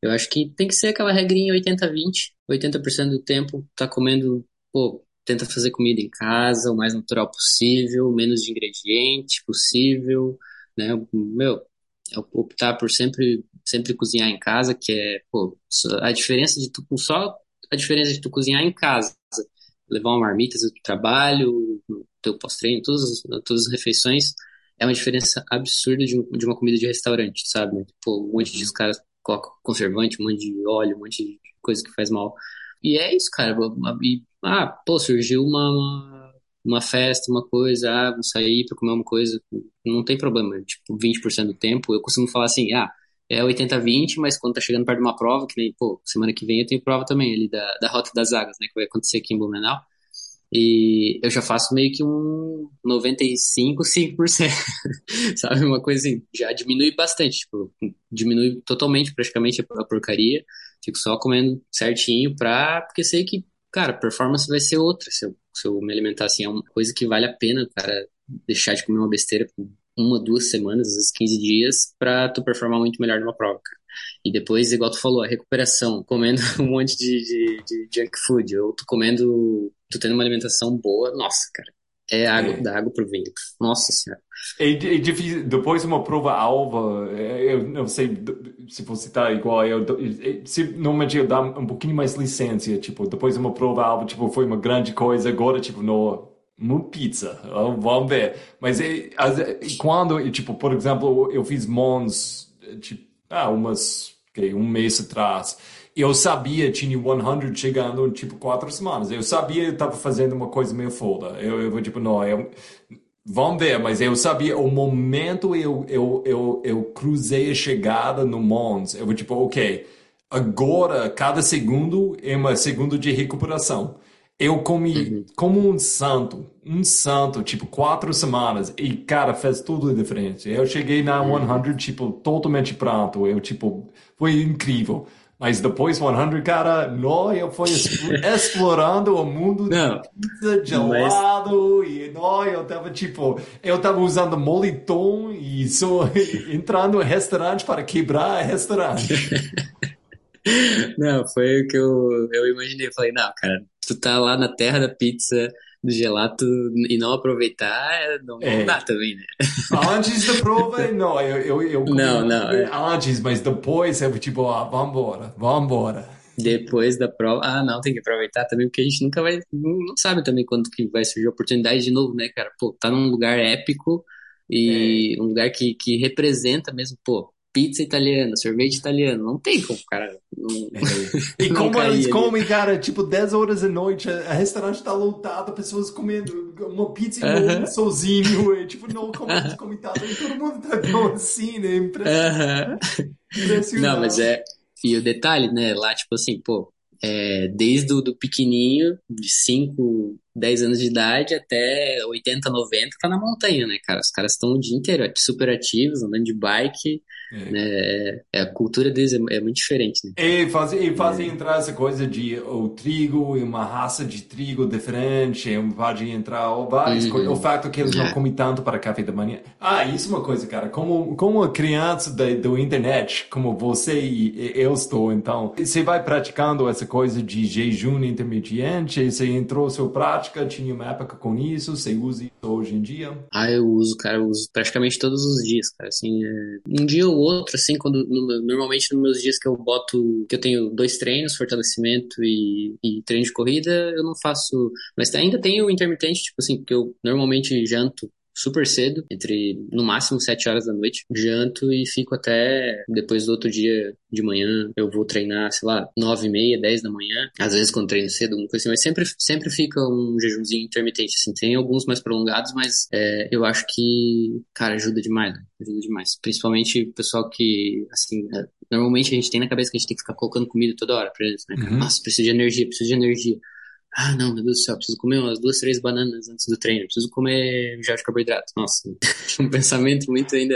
Eu acho que tem que ser aquela regrinha 80-20, 80%, do tempo tá comendo, pô, tenta fazer comida em casa, o mais natural possível, menos de ingrediente possível, né? Meu, optar por sempre sempre cozinhar em casa, que é, pô, a diferença de tu só a diferença de tu cozinhar em casa, levar uma marmita do trabalho, teu pós-treino, todas, todas as refeições, é uma diferença absurda de, de uma comida de restaurante, sabe? Pô, um monte de caras colocam conservante, um monte de óleo, um monte de coisa que faz mal. E é isso, cara. E ah, pô, surgiu uma, uma festa, uma coisa, ah, vou sair para comer uma coisa, não tem problema, tipo, 20% do tempo, eu costumo falar assim, ah, é 80-20, mas quando tá chegando perto de uma prova, que nem, pô, semana que vem eu tenho prova também ali da, da Rota das Águas, né, que vai acontecer aqui em Blumenau, e eu já faço meio que um 95, 5%, sabe, uma coisa assim, já diminui bastante, tipo, diminui totalmente, praticamente, a porcaria, fico só comendo certinho pra, porque sei que cara, a performance vai ser outra se eu, se eu me alimentar assim. É uma coisa que vale a pena, cara, deixar de comer uma besteira por uma, duas semanas, às vezes 15 dias, pra tu performar muito melhor numa prova, cara. E depois, igual tu falou, a recuperação, comendo um monte de, de, de junk food, ou tu comendo, tu tendo uma alimentação boa, nossa, cara, é água, é. da água pro vinho. Nossa senhora. É, é difícil, depois uma prova alva, é, eu não sei se você está igual, eu, se, normalmente eu dou um pouquinho mais licença, tipo, depois uma prova alva, tipo, foi uma grande coisa, agora, tipo, no, uma pizza, vamos ver. Mas quando, tipo, por exemplo, eu fiz Mons, tipo, ah, umas, okay, um mês atrás, eu sabia, tinha 100 chegando em tipo quatro semanas. Eu sabia eu estava fazendo uma coisa meio foda. Eu, eu tipo, não, eu, vamos ver, mas eu sabia o momento eu, eu, eu, eu cruzei a chegada no Mons. Eu vou tipo, ok, agora cada segundo é uma segundo de recuperação. Eu comi uhum. como um santo, um santo, tipo, quatro semanas. E, cara, fez tudo diferente. Eu cheguei na 100, uhum. tipo, totalmente pronto. Eu, tipo, foi incrível. Mas depois 100, cara, eu fui explorando o mundo não, de gelado mas... e não, eu tava tipo, eu tava usando moletom e só entrando no restaurante para quebrar restaurante. não, foi o que eu, eu imaginei. Eu falei, não, cara, tu tá lá na terra da pizza, do gelato e não aproveitar, não, é. dá também, né? Antes da prova, não, eu, eu, eu não, não, é. antes, mas depois é tipo, ah, vambora, vambora. Depois da prova, ah, não, tem que aproveitar também, porque a gente nunca vai, não sabe também quando que vai surgir a oportunidade de novo, né, cara? Pô, tá num lugar épico e é. um lugar que, que representa mesmo, pô, pizza italiana, sorvete italiano, não tem como, cara, não, É. E como eles comem, cara, tipo 10 horas da noite, a restaurante tá lotado, pessoas comendo uma pizza uh -huh. sozinho, e, tipo, não, como eles comem tanto, e todo mundo tá bom assim, né? Impressionante. Uh -huh. Impressionante. Não, mas é. E o detalhe, né? Lá, tipo assim, pô, é, desde o do pequenininho, de 5, 10 anos de idade, até 80, 90, tá na montanha, né, cara? Os caras estão o dia inteiro super ativos, andando de bike, é. É, a cultura deles é, é muito diferente. Né? E fazem e faz é. entrar essa coisa de o trigo e uma raça de trigo diferente, pode entrar várias uhum. coisas. O fato que eles não é. comem tanto para café da manhã. Ah, isso é uma coisa, cara. Como, como criança da, do internet, como você e eu estou, então, você vai praticando essa coisa de jejum intermediante, você entrou sua prática, tinha uma época com isso, você usa isso hoje em dia? Ah, eu uso, cara, eu uso praticamente todos os dias, cara. Assim, é... um dia ou outro, assim, quando no, normalmente nos meus dias que eu boto, que eu tenho dois treinos, fortalecimento e, e treino de corrida, eu não faço, mas ainda tenho intermitente, tipo assim, que eu normalmente janto super cedo, entre no máximo 7 horas da noite. Janto e fico até depois do outro dia de manhã. Eu vou treinar, sei lá, 9 e meia, 10 da manhã. Às vezes quando treino cedo, alguma coisa assim, mas sempre, sempre fica um jejumzinho intermitente, assim. Tem alguns mais prolongados, mas é, eu acho que, cara, ajuda demais, né? Ajuda demais. Principalmente o pessoal que, assim, é, normalmente a gente tem na cabeça que a gente tem que ficar colocando comida toda hora pra eles, né? Uhum. Nossa, preciso de energia, preciso de energia. Ah, não, meu Deus do céu, preciso comer umas duas, três bananas antes do treino, preciso comer já de carboidrato. Nossa, um pensamento muito ainda.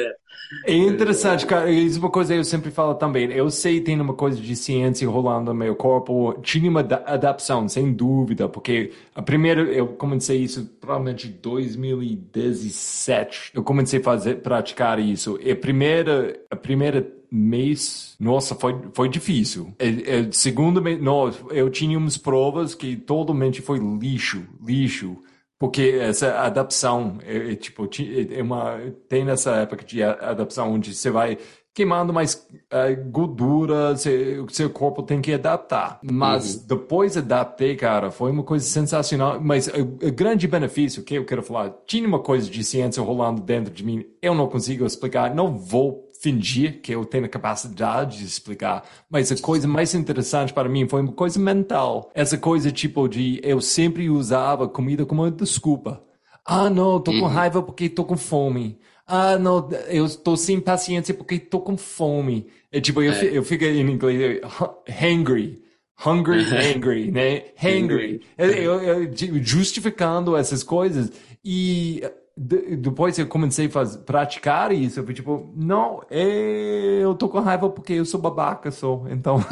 É interessante, cara. Isso é uma coisa que eu sempre falo também. Eu sei tem uma coisa de ciência rolando no meu corpo. Tinha uma adaptação, sem dúvida, porque a primeira, eu comecei isso provavelmente em 2017. Eu comecei a fazer, praticar isso. E a primeira, a primeira mês, nossa, foi, foi difícil. É, é, segundo mês, não, eu tinha umas provas que totalmente foi lixo, lixo. Porque essa adaptação, é, é tipo, é uma, tem nessa época de adaptação onde você vai queimando mais uh, gordura, o seu corpo tem que adaptar. Mas uhum. depois adaptei, cara, foi uma coisa sensacional. Mas o, o, grande benefício que eu quero falar, tinha uma coisa de ciência rolando dentro de mim, eu não consigo explicar, não vou fingir que eu tenho a capacidade de explicar, mas a coisa mais interessante para mim foi uma coisa mental. Essa coisa tipo de eu sempre usava comida como desculpa. Ah, não, tô com uhum. raiva porque tô com fome. Ah, não, eu estou sem paciência porque tô com fome. É tipo, eu, é. eu fico em inglês, hangry. Hungry, angry, né? Hangry. Eu, eu, eu, justificando essas coisas. E de, depois eu comecei a fazer, praticar isso, eu fui tipo, não, é, eu tô com raiva porque eu sou babaca, sou, então...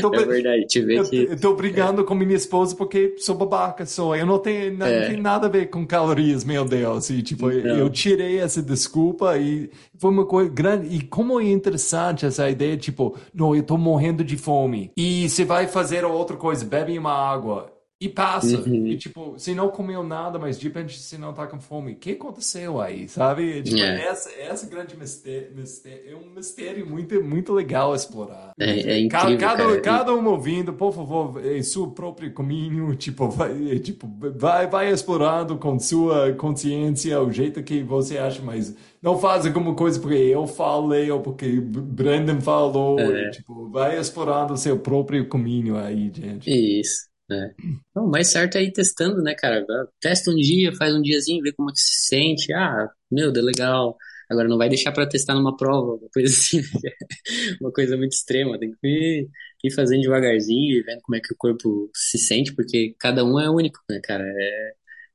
tô, é verdade, te ver eu, que... Eu tô brigando é. com minha esposa porque sou babaca, sou, eu não tenho, não, é. tem nada a ver com calorias, meu Deus, e tipo, eu, eu tirei essa desculpa e foi uma coisa grande, e como é interessante essa ideia, tipo, não, eu tô morrendo de fome, e você vai fazer outra coisa, bebe uma água, e passa. Uhum. E, tipo, se não comeu nada, mas de repente se não tá com fome, o que aconteceu aí, sabe? Tipo, é. essa, essa grande mistério, mistério, é um mistério muito, muito legal explorar. É, é incrível, cada, cada, cada um ouvindo, por favor, em seu próprio caminho, tipo, vai, tipo, vai, vai explorando com sua consciência o jeito que você acha, mas não faz alguma coisa porque eu falei ou porque Brandon falou, é. tipo, vai explorando seu próprio caminho aí, gente. Isso. É. Mais certo é ir testando, né, cara? Testa um dia, faz um diazinho, vê como que se sente. Ah, meu, deu legal. Agora não vai deixar para testar numa prova, uma coisa assim, uma coisa muito extrema. Tem que ir, ir fazendo devagarzinho e vendo como é que o corpo se sente, porque cada um é único, né, cara? É,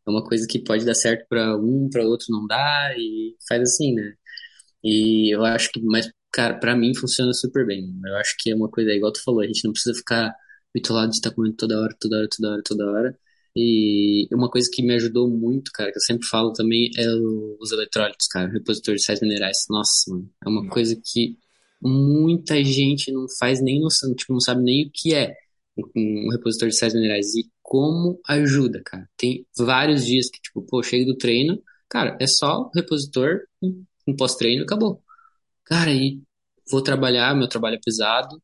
é uma coisa que pode dar certo para um, para outro não dá e faz assim, né? E eu acho que, mas, cara, para mim funciona super bem. Eu acho que é uma coisa, igual tu falou, a gente não precisa ficar bitolado de estar comendo toda hora, toda hora, toda hora, toda hora. E uma coisa que me ajudou muito, cara, que eu sempre falo também, é os eletrólitos, cara, repositor de sais minerais. Nossa, mano, é uma coisa que muita gente não faz nem noção, tipo, não sabe nem o que é um repositor de sais minerais e como ajuda, cara. Tem vários dias que, tipo, pô, chego do treino, cara, é só repositor, um pós-treino, acabou. Cara, e vou trabalhar, meu trabalho é pesado,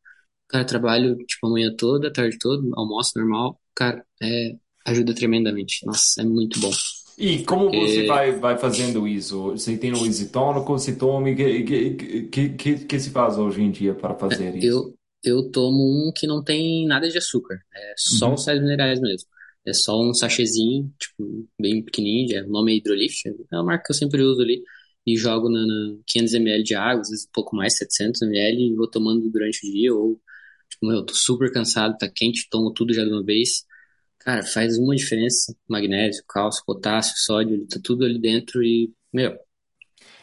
Cara, trabalho, tipo, a manhã toda, a tarde toda, almoço normal. Cara, é, ajuda tremendamente. Nossa, é muito bom. E como porque... você vai, vai fazendo isso? Você tem um isotônico, você toma, o que, que, que, que, se faz hoje em dia para fazer isso? Eu, eu tomo um que não tem nada de açúcar, é só uhum. os sais minerais mesmo. É só um sachêzinho, tipo, bem pequenininho, é, o nome é Hidrolift, é uma marca que eu sempre uso ali, e jogo na, na 500ml de água, às vezes um pouco mais, 700ml, e vou tomando durante o dia, ou, tipo, meu, eu tô super cansado, tá quente, tomo tudo já de uma vez. Cara, faz uma diferença, magnésio, cálcio, potássio, sódio, tá tudo ali dentro e, meu,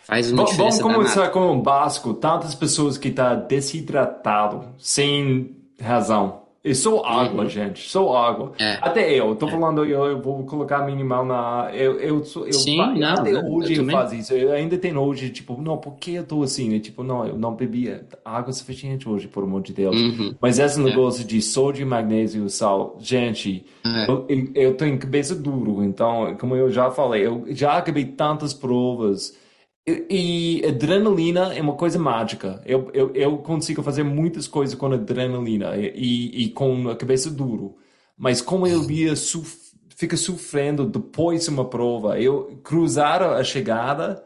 faz uma diferença Vamos começar com o básico, tantas pessoas que tá desidratado, sem razão, é só água, uhum. gente. Só água. É. Até eu, tô é. falando, eu, eu, vou colocar minimal na. Eu, eu, eu, Sim, eu não, até hoje eu, eu faço isso. Eu ainda tenho hoje, tipo, não, por que eu tô assim? Eu, tipo, não, eu não bebia água suficiente hoje, por amor de Deus. Uhum. Mas esse é. negócio de sódio, magnésio e sal, gente, é. eu, eu tenho cabeça duro. Então, como eu já falei, eu já acabei tantas provas e, adrenalina é uma coisa mágica. Eu, eu, eu consigo fazer muitas coisas com adrenalina e, e com a cabeça duro. Mas como eu ia suf, fica sofrendo depois de uma prova, eu cruzar a chegada,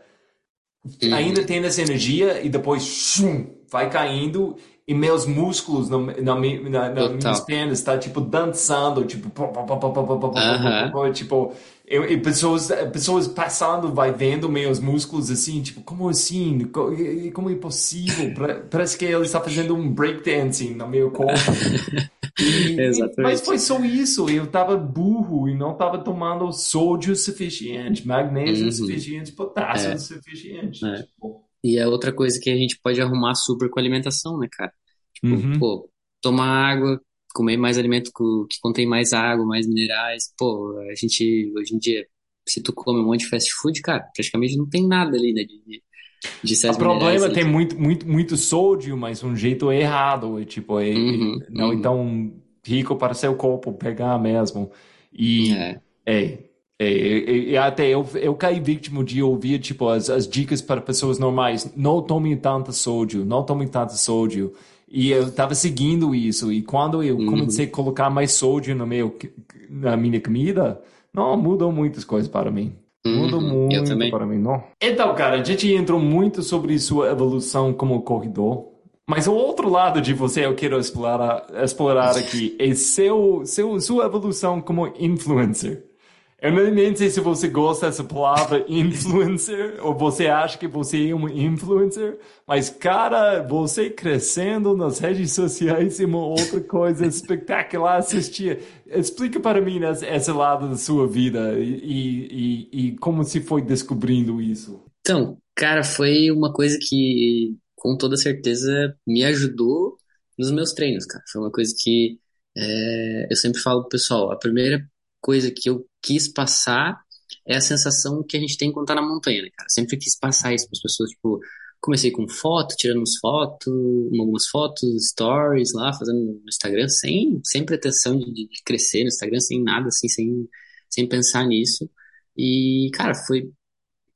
uhum. ainda tem essa energia e depois shum, vai caindo e meus músculos na, na, na, na minhas pernas tá tipo dançando, tipo, tipo eu, e pessoas, pessoas passando, vai vendo meus músculos assim, tipo, como assim? Como é possível? Parece que ele está fazendo um breakdancing no meu corpo. E, Exatamente. Mas foi só isso. Eu estava burro e não estava tomando sódio suficiente, magnésio uhum. suficiente, potássio é. suficiente. É. Tipo. E é outra coisa que a gente pode arrumar super com a alimentação, né, cara? Tipo, uhum. pô, tomar água, comer mais alimento que contém mais água, mais minerais. Pô, a gente, hoje em dia, se tu come um monte de fast food, cara, praticamente não tem nada ali, né, de, de O problema tem muito, muito, muito sódio, mas um jeito errado, tipo, é, uhum, não uhum. então rico para seu corpo pegar mesmo. E é, é, é, é até eu, eu caí vítima de ouvir, tipo, as, as dicas para pessoas normais, não tome tanto sódio, não tome tanto sódio. E eu estava seguindo isso. E quando eu uhum. comecei a colocar mais sódio no meu, na minha comida, não, mudou muitas coisas para mim. Uhum. Mudou muito para mim, não. Então, cara, a gente entrou muito sobre sua evolução como corredor. Mas o outro lado de você eu quero explorar, explorar aqui é seu, seu, sua evolução como influencer. Eu nem sei se você gosta dessa palavra influencer, ou você acha que você é um influencer, mas, cara, você crescendo nas redes sociais é uma outra coisa espetacular assistir. Explica para mim esse lado da sua vida e, e, e como se foi descobrindo isso. Então, cara, foi uma coisa que, com toda certeza, me ajudou nos meus treinos, cara. Foi uma coisa que é, eu sempre falo pro pessoal, a primeira coisa que eu quis passar é a sensação que a gente tem quando tá na montanha, né, cara? Sempre quis passar isso para as pessoas, tipo, comecei com foto, tirando umas fotos, algumas fotos, stories lá, fazendo no Instagram, sem, sem pretensão de, de crescer no Instagram, sem nada, assim, sem, sem pensar nisso. E, cara, foi,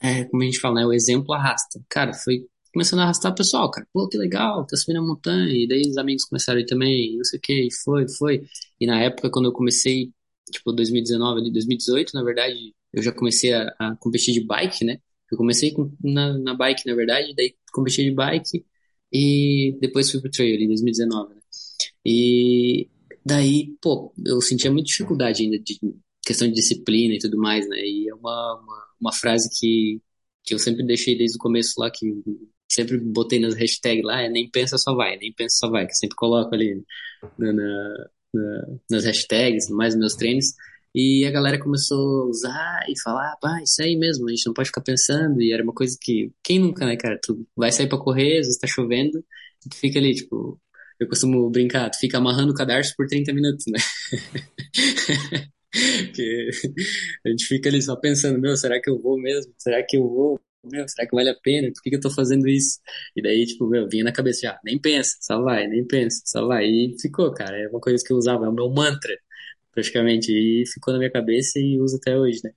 é, como a gente fala, né, o exemplo arrasta. Cara, foi começando a arrastar o pessoal, cara, pô, que legal, tá subindo a montanha, e daí os amigos começaram aí também, não sei o que, foi, foi. E na época, quando eu comecei tipo 2019 ali, 2018, na verdade, eu já comecei a, a competir de bike, né? Eu comecei com, na, na bike, na verdade, daí competi de bike e depois fui pro trail ali, 2019, né? E daí, pô, eu sentia muita dificuldade ainda de questão de disciplina e tudo mais, né? E é uma, uma, uma frase que, que eu sempre deixei desde o começo lá, que sempre botei nas hashtags lá, é nem pensa só vai, nem pensa só vai, que eu sempre coloco ali na, na nas hashtags, mais meus treinos, e a galera começou a usar e falar, pá, isso aí mesmo, a gente não pode ficar pensando, e era uma coisa que, quem nunca, né, cara, tu vai sair para correr, às vezes tá chovendo, tu fica ali, tipo, eu costumo brincar, tu fica amarrando o cadarço por 30 minutos, né? Porque a gente fica ali só pensando, meu, será que eu vou mesmo? Será que eu vou? Meu, será que vale a pena? Por que, que eu tô fazendo isso? E daí, tipo, meu, vinha na cabeça já, nem pensa, só vai, nem pensa, só vai. E ficou, cara, é uma coisa que eu usava, é o meu mantra, praticamente, e ficou na minha cabeça e uso até hoje, né?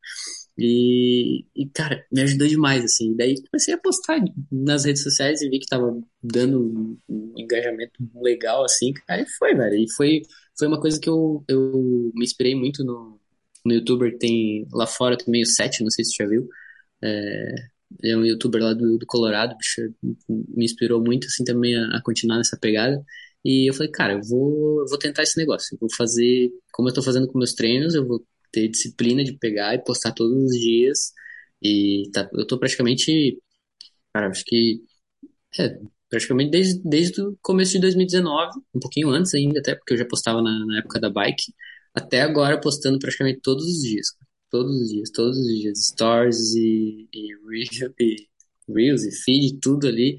E, e, cara, me ajudou demais, assim. Daí comecei a postar nas redes sociais e vi que tava dando um engajamento legal, assim. Aí foi, velho. E foi, foi uma coisa que eu, eu me inspirei muito no, no youtuber que tem lá fora também, o Sete, não sei se você já viu. É, é um youtuber lá do, do Colorado, bicho, me inspirou muito, assim, também a, a, continuar nessa pegada. E eu falei, cara, eu vou, vou tentar esse negócio. Eu vou fazer, como eu tô fazendo com meus treinos, eu vou ter disciplina de pegar e postar todos os dias. E tá, eu tô praticamente, cara, acho que, é, praticamente desde, desde o começo de 2019, um pouquinho antes ainda, até porque eu já postava na, na época da bike, até agora postando praticamente todos os dias. Todos os dias, todos os dias. Stories e, e, e Reels e feed, tudo ali.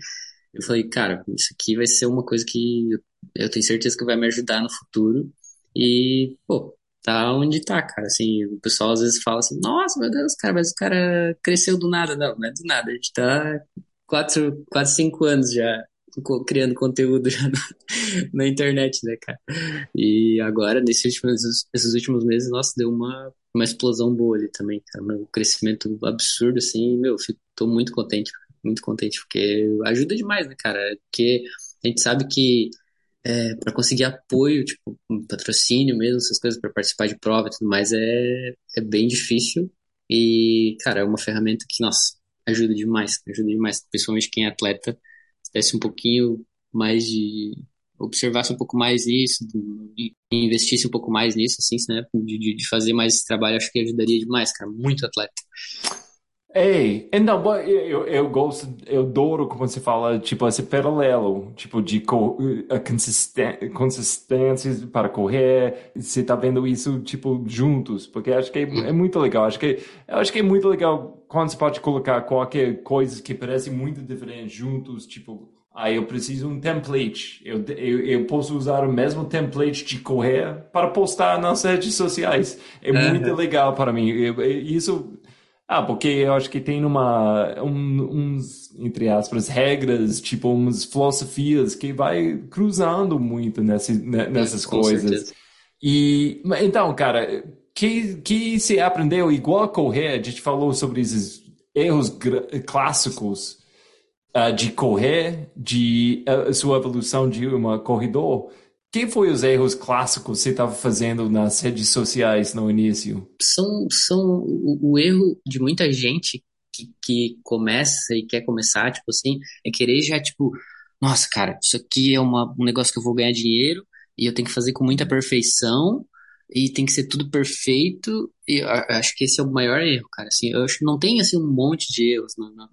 Eu falei, cara, isso aqui vai ser uma coisa que eu, tenho certeza que vai me ajudar no futuro. E, pô, tá onde tá, cara. Assim, o pessoal às vezes fala assim, nossa, meu Deus, cara, mas o cara cresceu do nada. Não, não é do nada. A gente tá quatro, quase cinco anos já criando conteúdo já na, na, internet, né, cara? E agora, nesses últimos, esses últimos meses, nossa, deu uma, uma explosão boa ali também, cara. Um crescimento absurdo, assim, meu, fico, tô muito contente, muito contente, porque ajuda demais, né, cara? Porque a gente sabe que é, para conseguir apoio, tipo, patrocínio mesmo, essas coisas, para participar de prova e tudo mais, é, é bem difícil. E, cara, é uma ferramenta que, nossa, ajuda demais, ajuda demais, principalmente quem é atleta desse um pouquinho mais de observasse um pouco mais isso, investisse um pouco mais nisso, assim, né? De, de fazer mais esse trabalho, acho que ajudaria demais, cara. Muito atleta. Ei, então, eu, eu gosto, eu adoro como você fala, tipo, esse paralelo, tipo, de co, a consistência para correr, você tá vendo isso, tipo, juntos, porque acho que é, é, muito legal, acho que, acho que é muito legal quando você pode colocar qualquer coisa que parece muito diferente juntos, tipo, aí eu preciso um template, eu, eu, eu posso usar o mesmo template de correr para postar nas redes sociais, é muito legal para mim, eu, isso ah, porque eu acho que tem uma, um, uns, entre aspas, regras, tipo, umas filosofias que vai cruzando muito nesse, nessas coisas. Certeza. E, então, cara, que, que você aprendeu igual a correr? A gente falou sobre esses erros clássicos uh, de correr, de uh, sua evolução de uma corredor. Quem foi os erros clássicos que você estava fazendo nas redes sociais no início? São, são o, o erro de muita gente que, que começa e quer começar, tipo assim, é querer já, tipo, nossa, cara, isso aqui é uma, um negócio que eu vou ganhar dinheiro e eu tenho que fazer com muita perfeição e tem que ser tudo perfeito. E acho que esse é o maior erro, cara. Assim, eu acho que não tem assim um monte de erros na, na,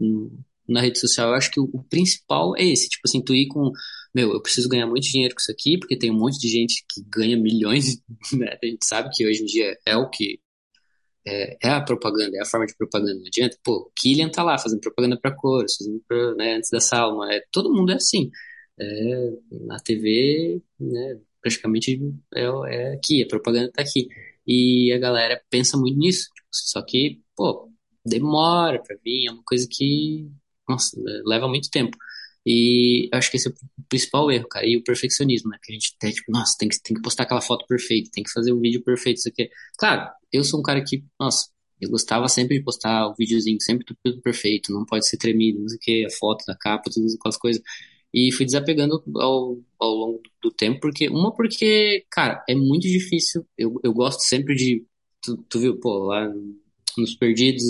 na, na rede social. Eu acho que o, o, principal é esse, tipo assim, tu ir com meu, eu preciso ganhar muito dinheiro com isso aqui, porque tem um monte de gente que ganha milhões, né? A gente sabe que hoje em dia é o que é, é, a propaganda, é a forma de propaganda. Não adianta, pô, Killian tá lá fazendo propaganda para cores, fazendo pra, né, antes da Salma. É, todo mundo é assim. É, na TV, né, praticamente é, é aqui, a propaganda tá aqui. E a galera pensa muito nisso. Só que, pô, demora pra vir, é uma coisa que, nossa, leva muito tempo. E acho que esse é o principal erro, cara. E o perfeccionismo, né? Que a gente tem, tipo, nossa, tem que, tem que postar aquela foto perfeita, tem que fazer um vídeo perfeito, isso aqui. Claro, eu sou um cara que, nossa, eu gostava sempre de postar o videozinho, sempre tudo perfeito, não pode ser tremido, não sei o que, a foto da capa, todas aquelas coisas. E fui desapegando ao, ao longo do tempo, porque, uma, porque, cara, é muito difícil. Eu, eu gosto sempre de. Tu, tu viu, pô, lá nos perdidos,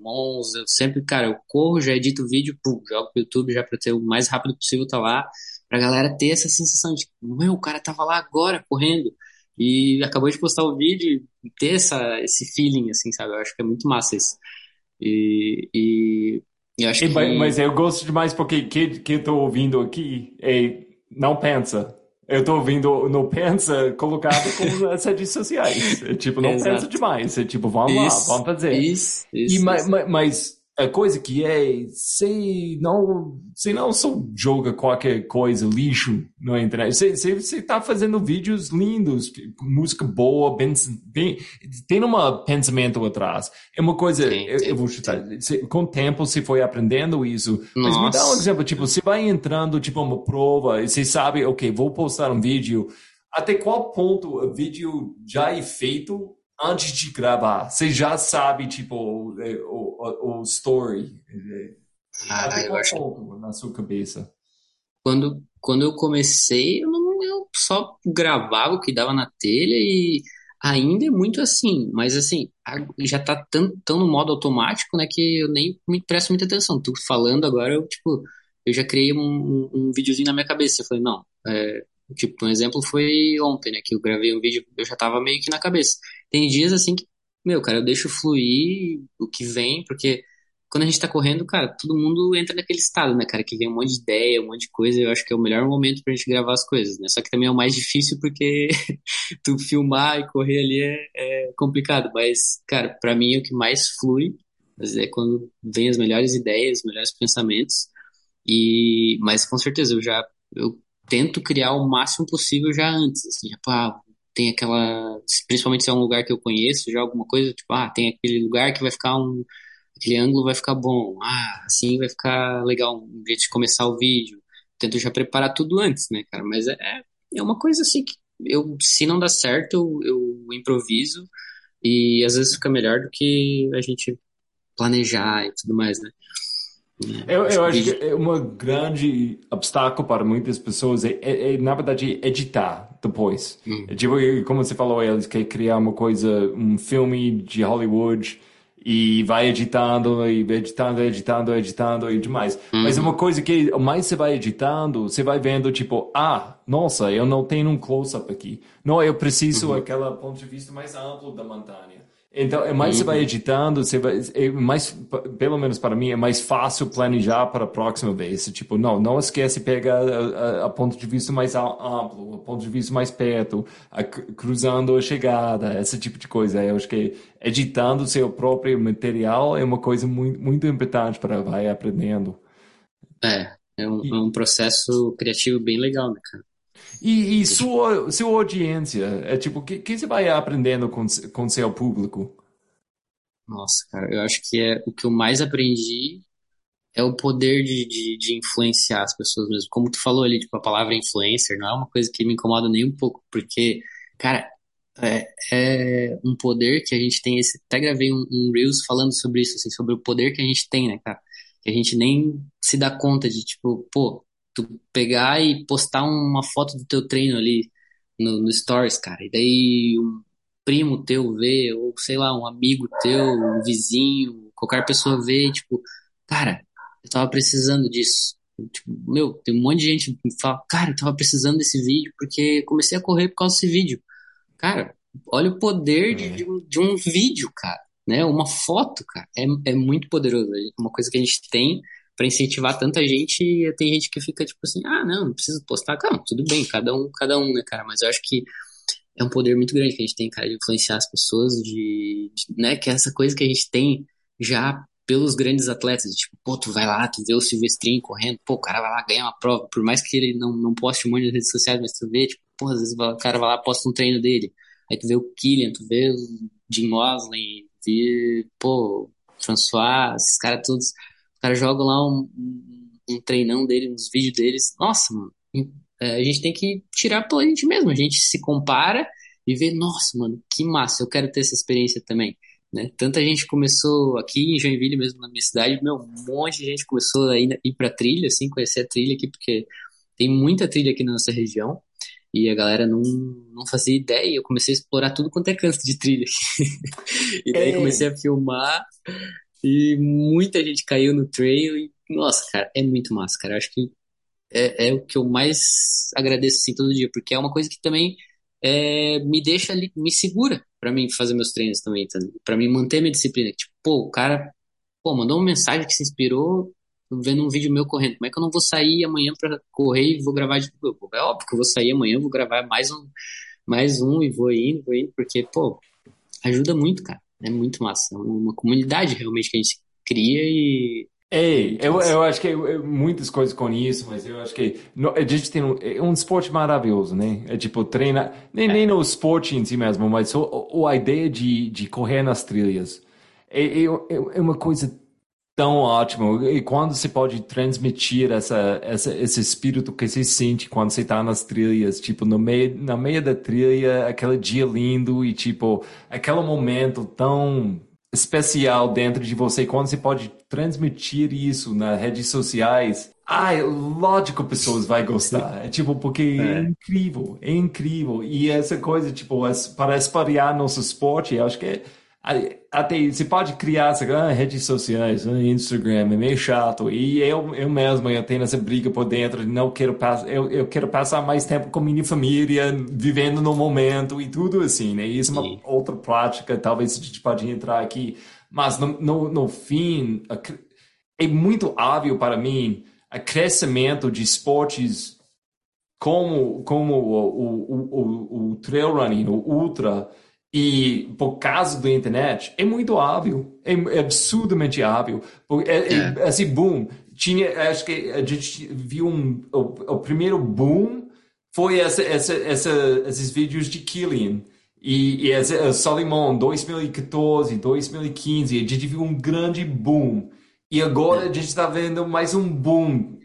Mons, eu sempre, cara, eu corro, já edito o vídeo, pum, jogo pro YouTube já pra ter o mais rápido possível tá lá, pra galera ter essa sensação de, meu, o cara tava lá agora correndo e acabou de postar o vídeo e ter essa, esse feeling, assim, sabe? Eu acho que é muito massa isso. E, e eu acho e, que... Mas eu gosto demais porque que, que eu tô ouvindo aqui é, não pensa, eu tô ouvindo no Pensa colocado com as redes sociais. É, tipo, não pensa demais. É tipo, vamos isso, lá, vamos fazer. Isso, isso, e, isso. Mas, mas coisa que é, se não, se não só joga qualquer coisa, lixo na internet, você, você, você tá fazendo vídeos lindos, música boa, bem, bem, tem um pensamento atrás. É uma coisa, sim, eu, sim, eu, vou chutar, com o tempo você foi aprendendo isso, Nossa. mas me dá um exemplo, tipo, você vai entrando, tipo, uma prova, e você sabe, ok, vou postar um vídeo, até qual ponto o vídeo já é feito antes de gravar, você já sabe, tipo, o, o, o story. Ah, eu acho ponto na sua cabeça. Quando, quando eu comecei, eu, não, eu só gravava o que dava na telha e ainda é muito assim, mas assim, já tá tão, tão no modo automático, né, que eu nem me presto muita atenção. Tu falando agora, eu, tipo, eu já criei um, um, um videozinho na minha cabeça. Eu falei, não, é, tipo, um exemplo foi ontem, né, que eu gravei um vídeo, eu já tava meio que na cabeça. Tem dias assim que, meu, cara, eu deixo fluir o que vem, porque quando a gente tá correndo, cara, todo mundo entra naquele estado, né, cara, que vem um monte de ideia, um monte de coisa, eu acho que é o melhor momento pra gente gravar as coisas, né, só que também é o mais difícil porque tu filmar e correr ali é, é complicado, mas, cara, para mim é o que mais flui, é quando vem as melhores ideias, os melhores pensamentos, e, mas com certeza eu já, eu tento criar o máximo possível já antes, assim, já, pá, tem aquela, principalmente se é um lugar que eu conheço, já alguma coisa, tipo, ah, tem aquele lugar que vai ficar um aquele ângulo vai ficar bom, ah, assim vai ficar legal um jeito de começar o vídeo. Tento já preparar tudo antes, né, cara? Mas é, é uma coisa assim que eu, se não dá certo, eu, eu improviso e às vezes fica melhor do que a gente planejar e tudo mais, né? Eu, eu acho que é uma grande obstáculo para muitas pessoas é, é, é na verdade, editar depois. Hum. É, tipo, como você falou, eles querem criar uma coisa, um filme de Hollywood e vai editando, e editando, editando, editando e demais. Uhum. Mas é uma coisa que mais você vai editando, você vai vendo, tipo, ah, nossa, eu não tenho um close-up aqui. Não, eu preciso uhum. aquele ponto de vista mais amplo da montanha. Então, é mais você vai editando, você vai, é mais, pelo menos para mim, é mais fácil planejar para a próxima vez. Tipo, não, não esquece pegar a, a, a ponto de vista mais amplo, a ponto de vista mais perto, a, cruzando a chegada, esse tipo de coisa. Eu acho que editando seu próprio material é uma coisa muito, muito importante para vai aprendendo. É, é um, e, é um processo criativo bem legal, né, cara? E, e sua, sua audiência, é tipo, o que, que você vai aprendendo com, com seu público? Nossa, cara, eu acho que é o que eu mais aprendi é o poder de, de, de, influenciar as pessoas mesmo. Como tu falou ali, tipo, a palavra influencer não é uma coisa que me incomoda nem um pouco, porque, cara, é, é um poder que a gente tem. Esse, até gravei um, um Reels falando sobre isso, assim, sobre o poder que a gente tem, né, cara? Que a gente nem se dá conta de, tipo, pô, tu pegar e postar uma foto do teu treino ali no, no Stories, cara, e daí um primo teu vê, ou sei lá, um amigo teu, um vizinho, qualquer pessoa vê, tipo, cara, eu tava precisando disso. Tipo, meu, tem um monte de gente que fala, cara, eu tava precisando desse vídeo porque comecei a correr por causa desse vídeo. Cara, olha o poder de, de, um, de um vídeo, cara, né? Uma foto, cara, é, é muito poderoso. É uma coisa que a gente tem para incentivar tanta gente, e tem gente que fica tipo assim, ah, não, não preciso postar. Calma, tudo bem, cada um, cada um, né, cara? Mas eu acho que é um poder muito grande que a gente tem, cara, de influenciar as pessoas, de, de né, que é essa coisa que a gente tem já pelos grandes atletas, tipo, pô, tu vai lá, tu vê o Silvestrinho correndo, pô, o cara vai lá ganhar uma prova, por mais que ele não, não poste um monte nas redes sociais, mas tu vê, tipo, pô, às vezes o cara vai lá, posta um treino dele, aí tu vê o Killian, tu vê o Jim Mosley, vê, pô, François, esses caras todos caras jogam lá um, um, treinão dele, uns vídeos deles. Nossa, mano, é, a gente tem que tirar pela gente mesmo. A gente se compara e vê, nossa, mano, que massa, eu quero ter essa experiência também. Né? Tanta gente começou aqui em Joinville mesmo, na minha cidade, meu, um monte de gente começou a ir, ir pra trilha, assim, conhecer a trilha aqui, porque tem muita trilha aqui na nossa região e a galera não, não fazia ideia. E eu comecei a explorar tudo quanto é canto de trilha. e daí é. comecei a filmar e muita gente caiu no trail e, nossa, cara, é muito massa, cara. Eu acho que é, é, o que eu mais agradeço, assim, todo dia, porque é uma coisa que também é, me deixa ali, me segura para mim fazer meus treinos também, tá? para mim manter minha disciplina. Tipo, pô, o cara, pô, mandou uma mensagem que se inspirou vendo um vídeo meu correndo. Como é que eu não vou sair amanhã para correr e vou gravar de novo? É óbvio que eu vou sair amanhã, vou gravar mais um, mais um e vou indo, vou indo, porque, pô, ajuda muito, cara. É muito massa. É uma comunidade realmente que a gente cria e. Ei, eu, eu acho que é, é, muitas coisas com isso, mas eu acho que a gente tem um, é um esporte maravilhoso, né? É tipo treinar, nem, é. nem no esporte em si mesmo, mas só a ideia de, de correr nas trilhas. É, é, é uma coisa tão ótimo. E quando você pode transmitir essa, essa, esse espírito que você sente quando você está nas trilhas, tipo, no meio, na meia da trilha, aquele dia lindo e, tipo, aquele momento tão especial dentro de você, quando você pode transmitir isso nas redes sociais, Ai, lógico, pessoas vai gostar. É tipo, porque é. é incrível, é incrível. E essa coisa, tipo, para espalhar nosso esporte, eu acho que é até você pode criar essa, ah, redes sociais, ah, Instagram, é meio chato. E eu, eu mesmo, eu tenho essa briga por dentro, não quero passar, eu, eu quero passar mais tempo com minha família, vivendo no momento e tudo assim, né? Isso é uma Sim. outra prática, talvez a gente pode entrar aqui. Mas no, no, no fim, é muito óbvio para mim o crescimento de esportes como, como o, o, o, o trail running, o ultra, e por causa da internet, é muito óbvio, é, é absurdamente óbvio. É, é. é, assim, boom. Tinha, acho que a gente viu um, o, o primeiro boom foi essa, essa, essa, esses vídeos de Killian. E, e Salimon, 2014, 2015, a gente viu um grande boom. E agora a gente está vendo mais um boom,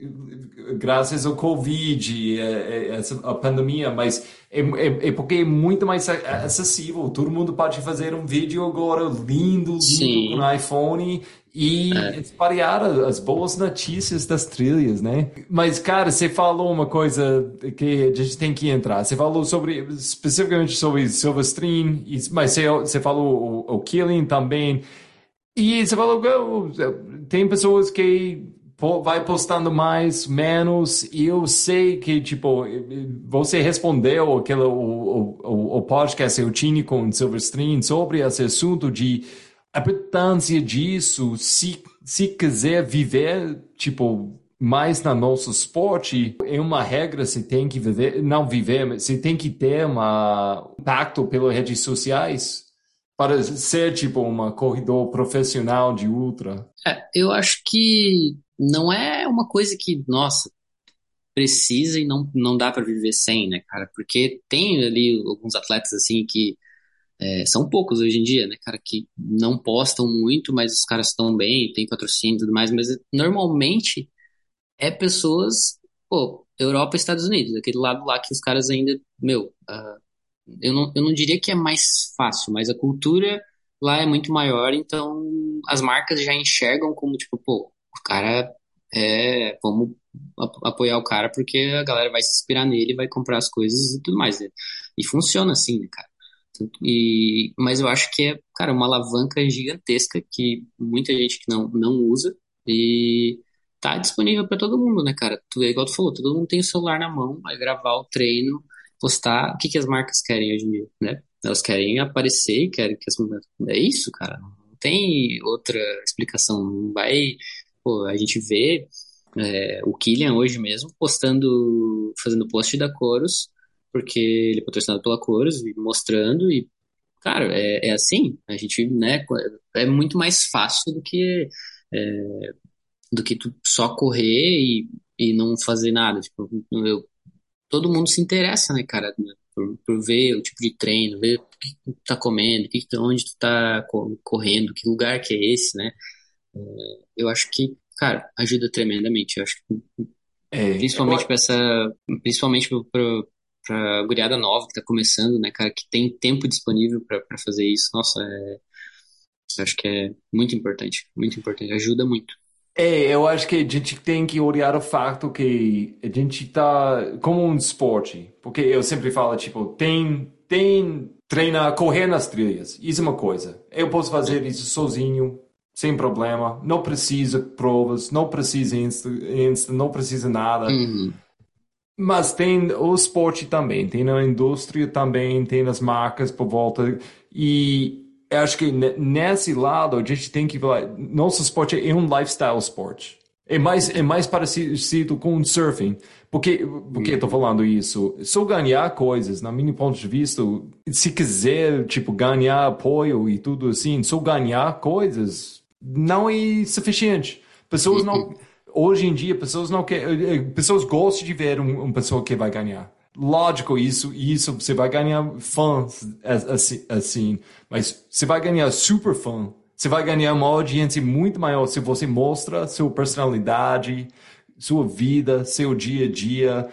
graças ao Covid, a, a, a pandemia, mas é, é, é, porque é muito mais acessível. Todo mundo pode fazer um vídeo agora lindo, lindo Sim. com iPhone e é. espalhar as boas notícias das trilhas, né? Mas, cara, você falou uma coisa que a gente tem que entrar. Você falou sobre, especificamente sobre Silverstream, mas você, você falou o, o Killing também. E você falou que tem pessoas que vai postando mais, menos, e eu sei que, tipo, você respondeu aquele, o, o, o podcast Eu tinha com Silverstream sobre esse assunto de importância disso, se, se quiser viver, tipo, mais na nosso esporte, é uma regra, você tem que viver, não viver, você tem que ter um impacto pelas redes sociais para ser, tipo, uma corredor profissional de ultra. É, eu acho que não é uma coisa que, nossa, precisa e não, não dá para viver sem, né, cara? Porque tem ali alguns atletas, assim, que é, são poucos hoje em dia, né, cara, que não postam muito, mas os caras estão bem, tem patrocínio e tudo mais, mas normalmente é pessoas, pô, Europa e Estados Unidos, aquele lado lá que os caras ainda, meu, uh, eu, não, eu não diria que é mais fácil, mas a cultura lá é muito maior, então as marcas já enxergam como, tipo, pô, o cara é. Vamos apoiar o cara porque a galera vai se inspirar nele, vai comprar as coisas e tudo mais. Né? E funciona assim, né, cara? E, mas eu acho que é, cara, uma alavanca gigantesca que muita gente que não, não usa e tá disponível para todo mundo, né, cara? Tu, é igual tu falou, todo mundo tem o celular na mão, vai gravar o treino, postar. O que, que as marcas querem hoje em dia, né? Elas querem aparecer, querem que as. É isso, cara. Não tem outra explicação. Não vai Pô, a gente vê é, o Killian hoje mesmo postando, fazendo post da Coros, porque ele é patrocinado pela Coros, e mostrando, e, cara, é, é assim, a gente, né, é muito mais fácil do que, é, do que tu só correr e, e não fazer nada, tipo, eu, todo mundo se interessa, né, cara, por, por, ver o tipo de treino, ver o que tu tá comendo, que, onde tu tá correndo, que lugar que é esse, né, eu acho que, cara, ajuda tremendamente. Eu acho que, é, principalmente eu... para essa, principalmente para para guriada nova que tá começando, né, cara, que tem tempo disponível para fazer isso. Nossa, é, eu acho que é muito importante, muito importante, ajuda muito. É, eu acho que a gente tem que olhar o fato que a gente tá como um esporte, porque eu sempre falo, tipo, tem, tem treinar, correr nas trilhas, isso é uma coisa. Eu posso fazer isso sozinho, sem problema, não precisa provas, não precisa Insta, Insta não precisa nada. Uhum. Mas tem o esporte também, tem a indústria também, tem as marcas por volta. E acho que nesse lado a gente tem que falar, nosso esporte é um lifestyle sport. É mais, é mais parecido com surfing. Porque, porque eu tô falando isso? Só ganhar coisas, na minha ponto de vista, se quiser, tipo, ganhar apoio e tudo assim, só ganhar coisas, não é suficiente. Pessoas não. Hoje em dia, pessoas não querem. Eh, pessoas gostam de ver um, uma pessoa que vai ganhar. Lógico, isso, isso você vai ganhar fãs assim, assim, mas você vai ganhar super fã. Você vai ganhar uma audiência muito maior se você mostra sua personalidade, sua vida, seu dia a dia,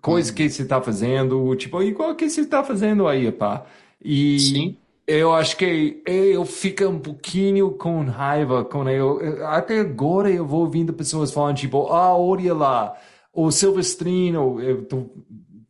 coisas uhum. que você está fazendo, tipo, igual que você está fazendo aí, pá. E Sim eu acho que eu fico um pouquinho com raiva com eu até agora eu vou ouvindo pessoas falando tipo ah olha lá o Silvestrino eu tô,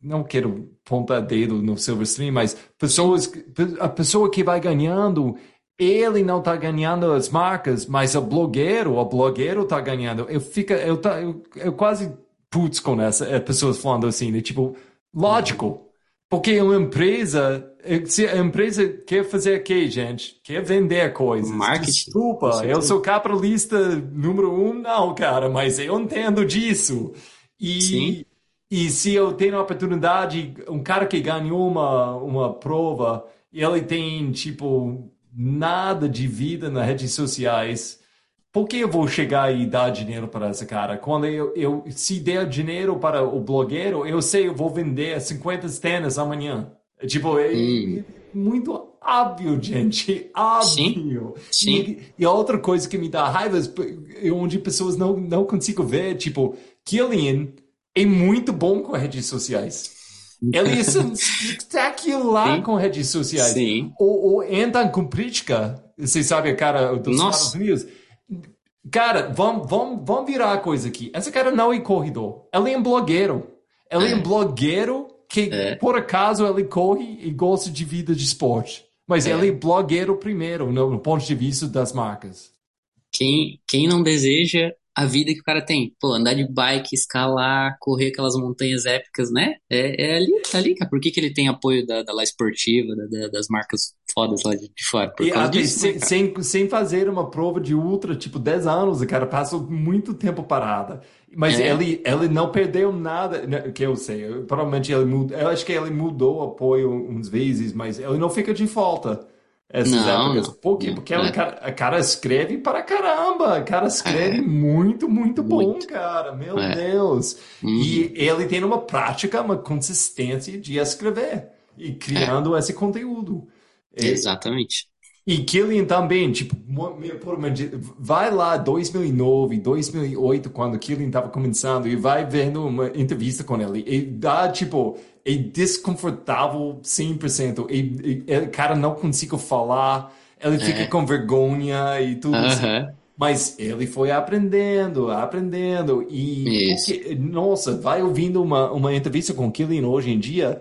não quero pontar dedo no Silverstream mas pessoas a pessoa que vai ganhando ele não está ganhando as marcas mas o blogueiro o blogueiro está ganhando eu fica eu tá eu, eu quase putz com essa é, pessoas falando assim né? tipo lógico porque uma empresa, se a empresa quer fazer o quê, gente? Quer vender coisas. Marketing. Desculpa, eu sou capitalista número um, não, cara, mas eu entendo disso. E, Sim. e se eu tenho a oportunidade, um cara que ganhou uma, uma prova, e ele tem, tipo, nada de vida nas redes sociais, por que eu vou chegar e dar dinheiro para esse cara? Quando eu, eu se der dinheiro para o blogueiro, eu sei eu vou vender 50 tênis amanhã. Tipo, é hum. muito óbvio, gente. Óbvio. Sim. Sim. E, e, a outra coisa que me dá raiva é onde pessoas não, não consigam ver, tipo, Killian é muito bom com redes sociais. Ele é espetacular Sim. com redes sociais. Sim. O, o Anton Kuprichka, você sabe a cara dos Nossa. Estados Unidos, Cara, vamos, vamos, vamos virar a coisa aqui. Essa cara não é corredor. Ele é um blogueiro. Ele é, é um blogueiro que, é. por acaso, ele corre e gosta de vida de esporte. Mas é. ele é blogueiro primeiro, no, no ponto de vista das marcas. Quem, quem não deseja a vida que o cara tem. Pô, andar de bike, escalar, correr aquelas montanhas épicas, né? É, é ali, tá ali, cara. Por que, que ele tem apoio da, da La Esportiva, da, da, das marcas fodas lá de, de fora? E até disso, sem, né, sem, sem, fazer uma prova de ultra, tipo, 10 anos, o cara passou muito tempo parada. Mas é. ele, ele não perdeu nada, né, que eu sei. Provavelmente ele mudou, eu acho que ele mudou o apoio uns vezes, mas ele não fica de falta essas não, épocas. Por quê? Porque é. cara, a cara escreve para caramba. A cara escreve é. muito, muito bom, muito. cara. Meu é. Deus. Uhum. E ele tem uma prática, uma consistência de escrever e criando esse conteúdo. Exatamente. E Killian também, tipo, vai lá 2009, 2008, quando Killian estava começando, e vai vendo uma entrevista com ele, e dá, tipo, é desconfortável 100%. E, e, o cara não consegue falar, ele fica é. com vergonha e tudo uh -huh. assim. Mas ele foi aprendendo, aprendendo. E, porque, nossa, vai ouvindo uma, uma entrevista com Killian hoje em dia,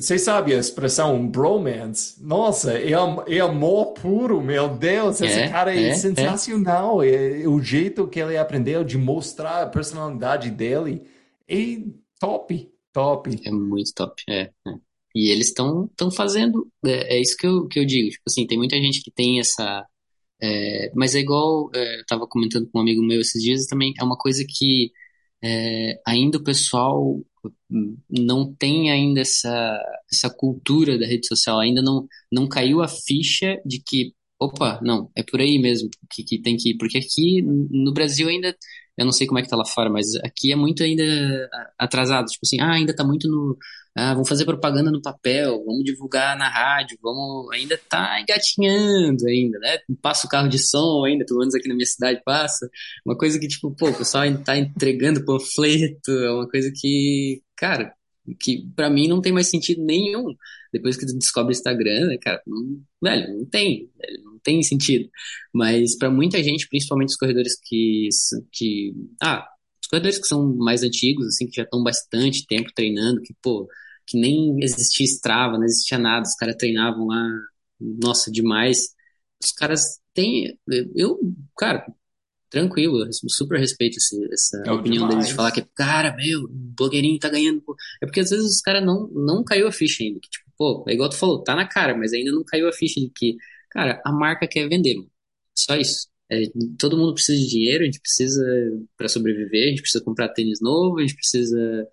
você sabe a expressão bromance? Nossa, é, é amor puro, meu Deus, esse é, cara é, é sensacional. É. é. o jeito que ele aprendeu de mostrar a personalidade dele é top. Top. É muito top, é. é. E eles estão estão fazendo, é, é, isso que eu, que eu digo, tipo assim, tem muita gente que tem essa... É, mas é igual, é, eu tava comentando com um amigo meu esses dias, também é uma coisa que é, ainda o pessoal não tem ainda essa, essa cultura da rede social, ainda não, não caiu a ficha de que, opa, não, é por aí mesmo que, que tem que ir, porque aqui no Brasil ainda eu não sei como é que tá lá fora, mas aqui é muito ainda atrasado. Tipo assim, ah, ainda tá muito no. Ah, vamos fazer propaganda no papel, vamos divulgar na rádio, vamos. Ainda tá engatinhando ainda, né? Passa o carro de som ainda, pelo menos aqui na minha cidade passa. Uma coisa que, tipo, pô, o pessoal ainda tá entregando panfleto, é uma coisa que, cara, que para mim não tem mais sentido nenhum. Depois que tu descobre o Instagram, né, cara, não, velho, não tem, velho, não tem sentido. Mas para muita gente, principalmente os corredores que, que, ah, os corredores que são mais antigos, assim, que já estão bastante tempo treinando, que, pô, que nem existia Strava, não existia nada, os caras treinavam lá, nossa, demais. Os caras têm, eu, cara, tranquilo, super respeito esse, essa é opinião demais. deles de falar que, cara, meu, o blogueirinho tá ganhando. É porque às vezes os caras não, não caiu a ficha ainda. Que, tipo, pô, é igual tu falou, tá na cara, mas ainda não caiu a ficha de que, cara, a marca quer vender, mano. Só isso. É, todo mundo precisa de dinheiro, a gente precisa para sobreviver, a gente precisa comprar tênis novo, a gente precisa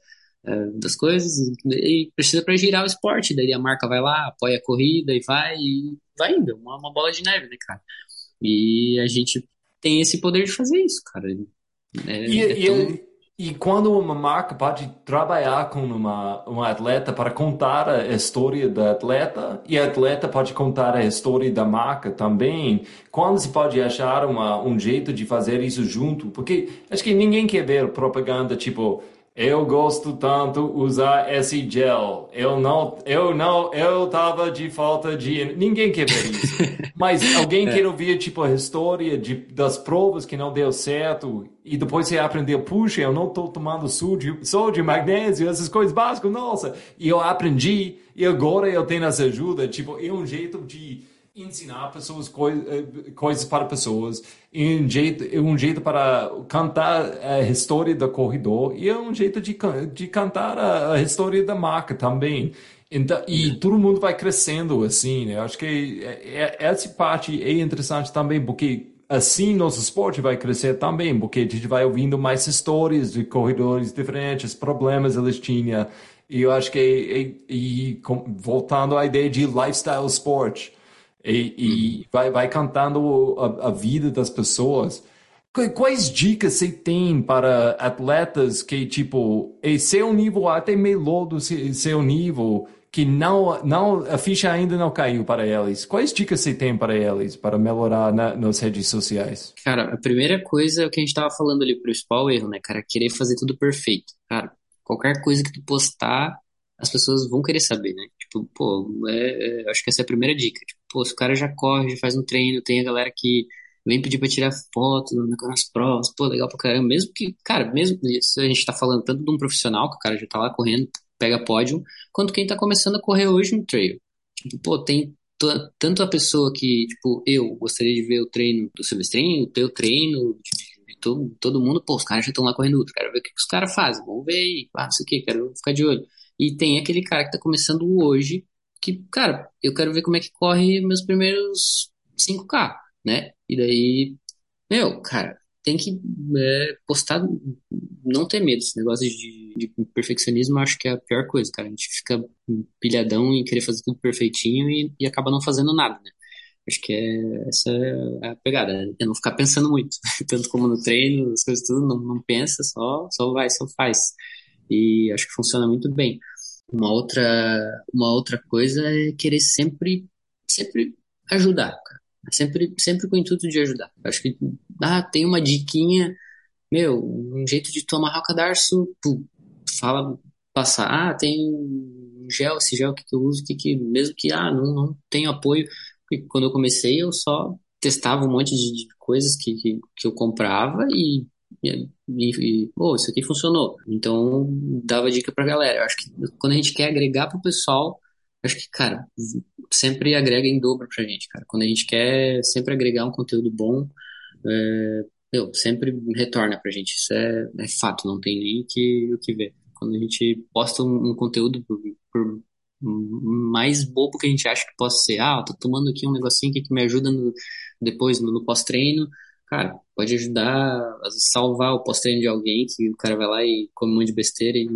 é, das coisas e precisa para girar o esporte. Daí a marca vai lá, apoia a corrida e vai e vai indo, uma, uma bola de neve, né, cara? E a gente tem esse poder de fazer isso, cara. É, e, é tão... e, quando uma marca pode trabalhar com uma, uma atleta para contar a história da atleta e a atleta pode contar a história da marca também, quando se pode achar uma, um jeito de fazer isso junto? Porque acho que ninguém quer ver propaganda tipo eu gosto tanto usar esse gel. Eu não, eu não, eu tava de falta de. Ninguém quer ver isso. Mas alguém é. quer ouvir tipo a história de, das provas que não deu certo e depois você aprendeu, puxa, eu não tô tomando sódio, sódio, magnésio, essas coisas básicas, nossa. E eu aprendi e agora eu tenho essa ajuda. Tipo, é um jeito de ensinar pessoas coi eh, coisas para pessoas, um jeito, um jeito para cantar a história do corredor e é um jeito de, de cantar a, a história da marca também. Então, e todo mundo vai crescendo assim, né? Eu acho que é, é, essa parte é interessante também, porque assim nosso esporte vai crescer também, porque a gente vai ouvindo mais histórias de corredores diferentes, problemas eles tinham. E eu acho que, e, e, voltando à ideia de lifestyle sport, e, e uhum. vai, vai cantando a, a, vida das pessoas. Quais dicas você tem para atletas que, tipo, é seu nível até melhor do seu nível, que não, não, a ficha ainda não caiu para eles? Quais dicas você tem para eles, para melhorar na, nas redes sociais? Cara, a primeira coisa é o que a gente estava falando ali, o principal erro, né, cara? Querer fazer tudo perfeito. Cara, qualquer coisa que tu postar, as pessoas vão querer saber, né? Tipo, pô, é, é, acho que essa é a primeira dica. Tipo, pô, se o cara já corre, já faz um treino, tem a galera que vem pedir pra tirar foto nas provas, pô, legal pra caramba. Mesmo que, cara, mesmo isso a gente tá falando tanto de um profissional, que o cara já tá lá correndo, pega pódio, quanto quem tá começando a correr hoje no trail. Tipo, pô, tem tanto a pessoa que, tipo, eu gostaria de ver o treino do Silvestrinho, o teu treino, de, de todo, todo mundo, pô, os caras já estão lá correndo, quero ver o que, que os caras fazem, vamos ver aí, ah, não sei o que, quero ficar de olho. E tem aquele cara que tá começando hoje, que, cara, eu quero ver como é que corre meus primeiros 5K, né? E daí, meu, cara, tem que é, postar, não ter medo. Esse negócio de, de perfeccionismo acho que é a pior coisa, cara. A gente fica pilhadão em querer fazer tudo perfeitinho e, e acaba não fazendo nada, né? Acho que é, essa é a pegada, né? é não ficar pensando muito, tanto como no treino, as coisas tudo, não, não pensa, só, só vai, só faz. E acho que funciona muito bem. Uma outra, uma outra coisa é querer sempre, sempre ajudar, cara. Sempre, sempre com o intuito de ajudar. Acho que, ah, tem uma diquinha, meu, um jeito de tomar o cadarço, fala, passar, ah, tem um gel, esse gel que eu uso, que, que mesmo que, ah, não, não tenho apoio, porque quando eu comecei eu só testava um monte de, de coisas que, que, que eu comprava e e, e isso aqui funcionou. Então, dava dica pra galera. Eu acho que quando a gente quer agregar pro pessoal, acho que, cara, sempre agrega em dobro pra gente, cara. Quando a gente quer sempre agregar um conteúdo bom, é, meu, sempre retorna pra gente. Isso é, é fato, não tem nem que, o que ver. Quando a gente posta um, um conteúdo por, por, mais bobo que a gente acha que possa ser, ah, tô tomando aqui um negocinho que me ajuda no, depois no, no pós-treino, cara, pode ajudar a salvar o pós-treino de alguém que o cara vai lá e come um monte de besteira e,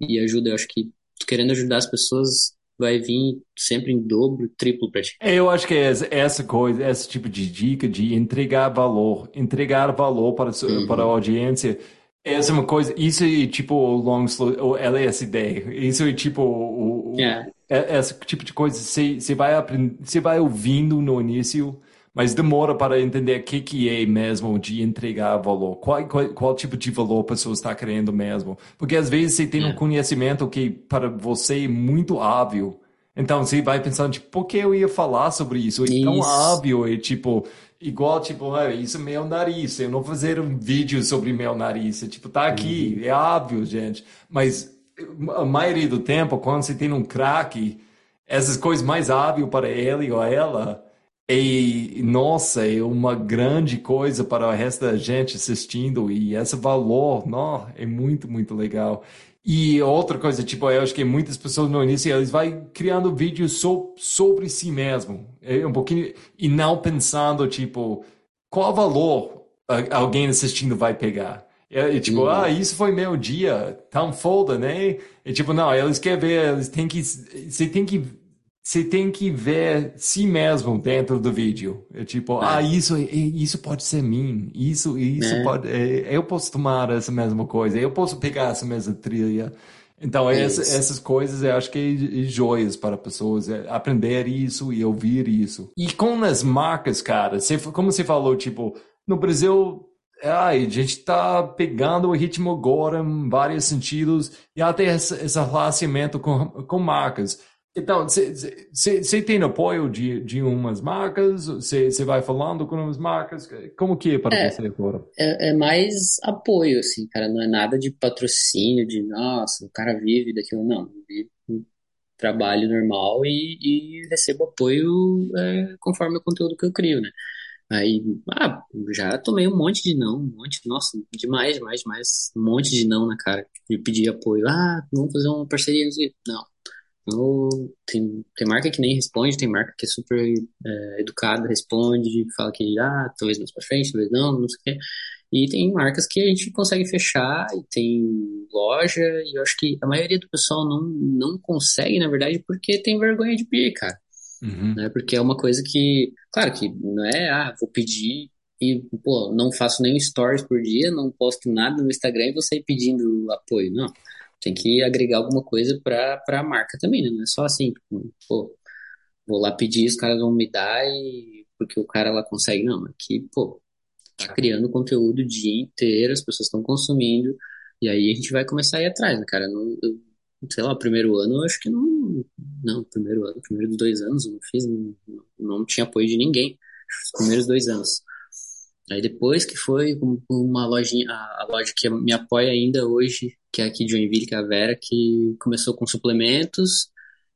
e ajuda. Eu acho que querendo ajudar as pessoas vai vir sempre em dobro, triplo para ti. É, eu acho que é essa coisa, esse tipo de dica de entregar valor, entregar valor para, uhum. para a audiência. Essa é uma coisa, isso é tipo o long slow, ela é. Isso é tipo o, yeah. É, esse tipo de coisa, você, você vai aprendendo, você vai ouvindo no início, mas demora para entender o que, que é mesmo de entregar valor. Qual, qual, qual tipo de valor a pessoa está querendo mesmo. Porque às vezes você tem um é. conhecimento que para você é muito óbvio. Então você vai pensando, tipo, por que eu ia falar sobre isso? É tão óbvio, é tipo, igual, tipo, ah, isso é meu nariz, eu não vou fazer um vídeo sobre meu nariz. É, tipo, tá aqui, uhum. é óbvio, gente. Mas a maioria do tempo, quando você tem um craque, essas coisas mais óbvias para ele ou ela, e, nossa, é uma grande coisa para o resto da gente assistindo e esse valor, não, é muito, muito legal. E outra coisa, tipo, eu acho que muitas pessoas no início, eles vão criando vídeos so, sobre si mesmo. É um pouquinho, e não pensando, tipo, qual valor alguém assistindo vai pegar. É, tipo, uhum. ah, isso foi meu dia, tão foda, né? E tipo, não, eles querem ver, eles têm que, você tem que você tem que ver si mesmo dentro do vídeo. É tipo, é. ah, isso, isso pode ser mim. Isso, isso é. pode. É, eu posso tomar essa mesma coisa. Eu posso pegar essa mesma trilha. Então, essa, essas coisas eu acho que é, é joias para pessoas é aprender isso e ouvir isso. E com as marcas, cara, você, como você falou, tipo, no Brasil ai, a gente está pegando o ritmo agora em vários sentidos e até esse, esse relacionamento com, com marcas. Então, você tem apoio de, de umas marcas? Você vai falando com umas marcas? Como que é para é, você agora? É, é, mais apoio, assim, cara. Não é nada de patrocínio, de nossa, o cara vive daquilo. Não, um trabalho normal e, e recebo apoio é, conforme o conteúdo que eu crio, né? Aí, ah, já tomei um monte de não, um monte, nossa, demais, demais, demais, um monte de não na cara. E pedir apoio, ah, vamos fazer uma parceria. Não, no, tem, tem marca que nem responde, tem marca que é super é, educada, responde, fala que ah, talvez mais pra frente, talvez não, não sei o quê. E tem marcas que a gente consegue fechar, e tem loja, e eu acho que a maioria do pessoal não, não consegue, na verdade, porque tem vergonha de pedir, cara. Uhum. Né? Porque é uma coisa que, claro que não é, ah, vou pedir e, pô, não faço nenhum stories por dia, não posto nada no Instagram e vou sair pedindo apoio. Não tem que agregar alguma coisa para a marca também, né? Não é só assim, tipo, pô, vou lá pedir, os caras vão me dar e porque o cara lá consegue. Não, aqui, pô, tá criando conteúdo o dia inteiro, as pessoas estão consumindo, e aí a gente vai começar a ir atrás, né, cara? Não, eu, sei lá, o primeiro ano eu acho que não. Não, primeiro ano, primeiro dois anos eu não fiz, não, não tinha apoio de ninguém. Os primeiros dois anos. Aí depois que foi uma lojinha, a, loja que me apoia ainda hoje, que é aqui de Joinville, que é a Vera, que começou com suplementos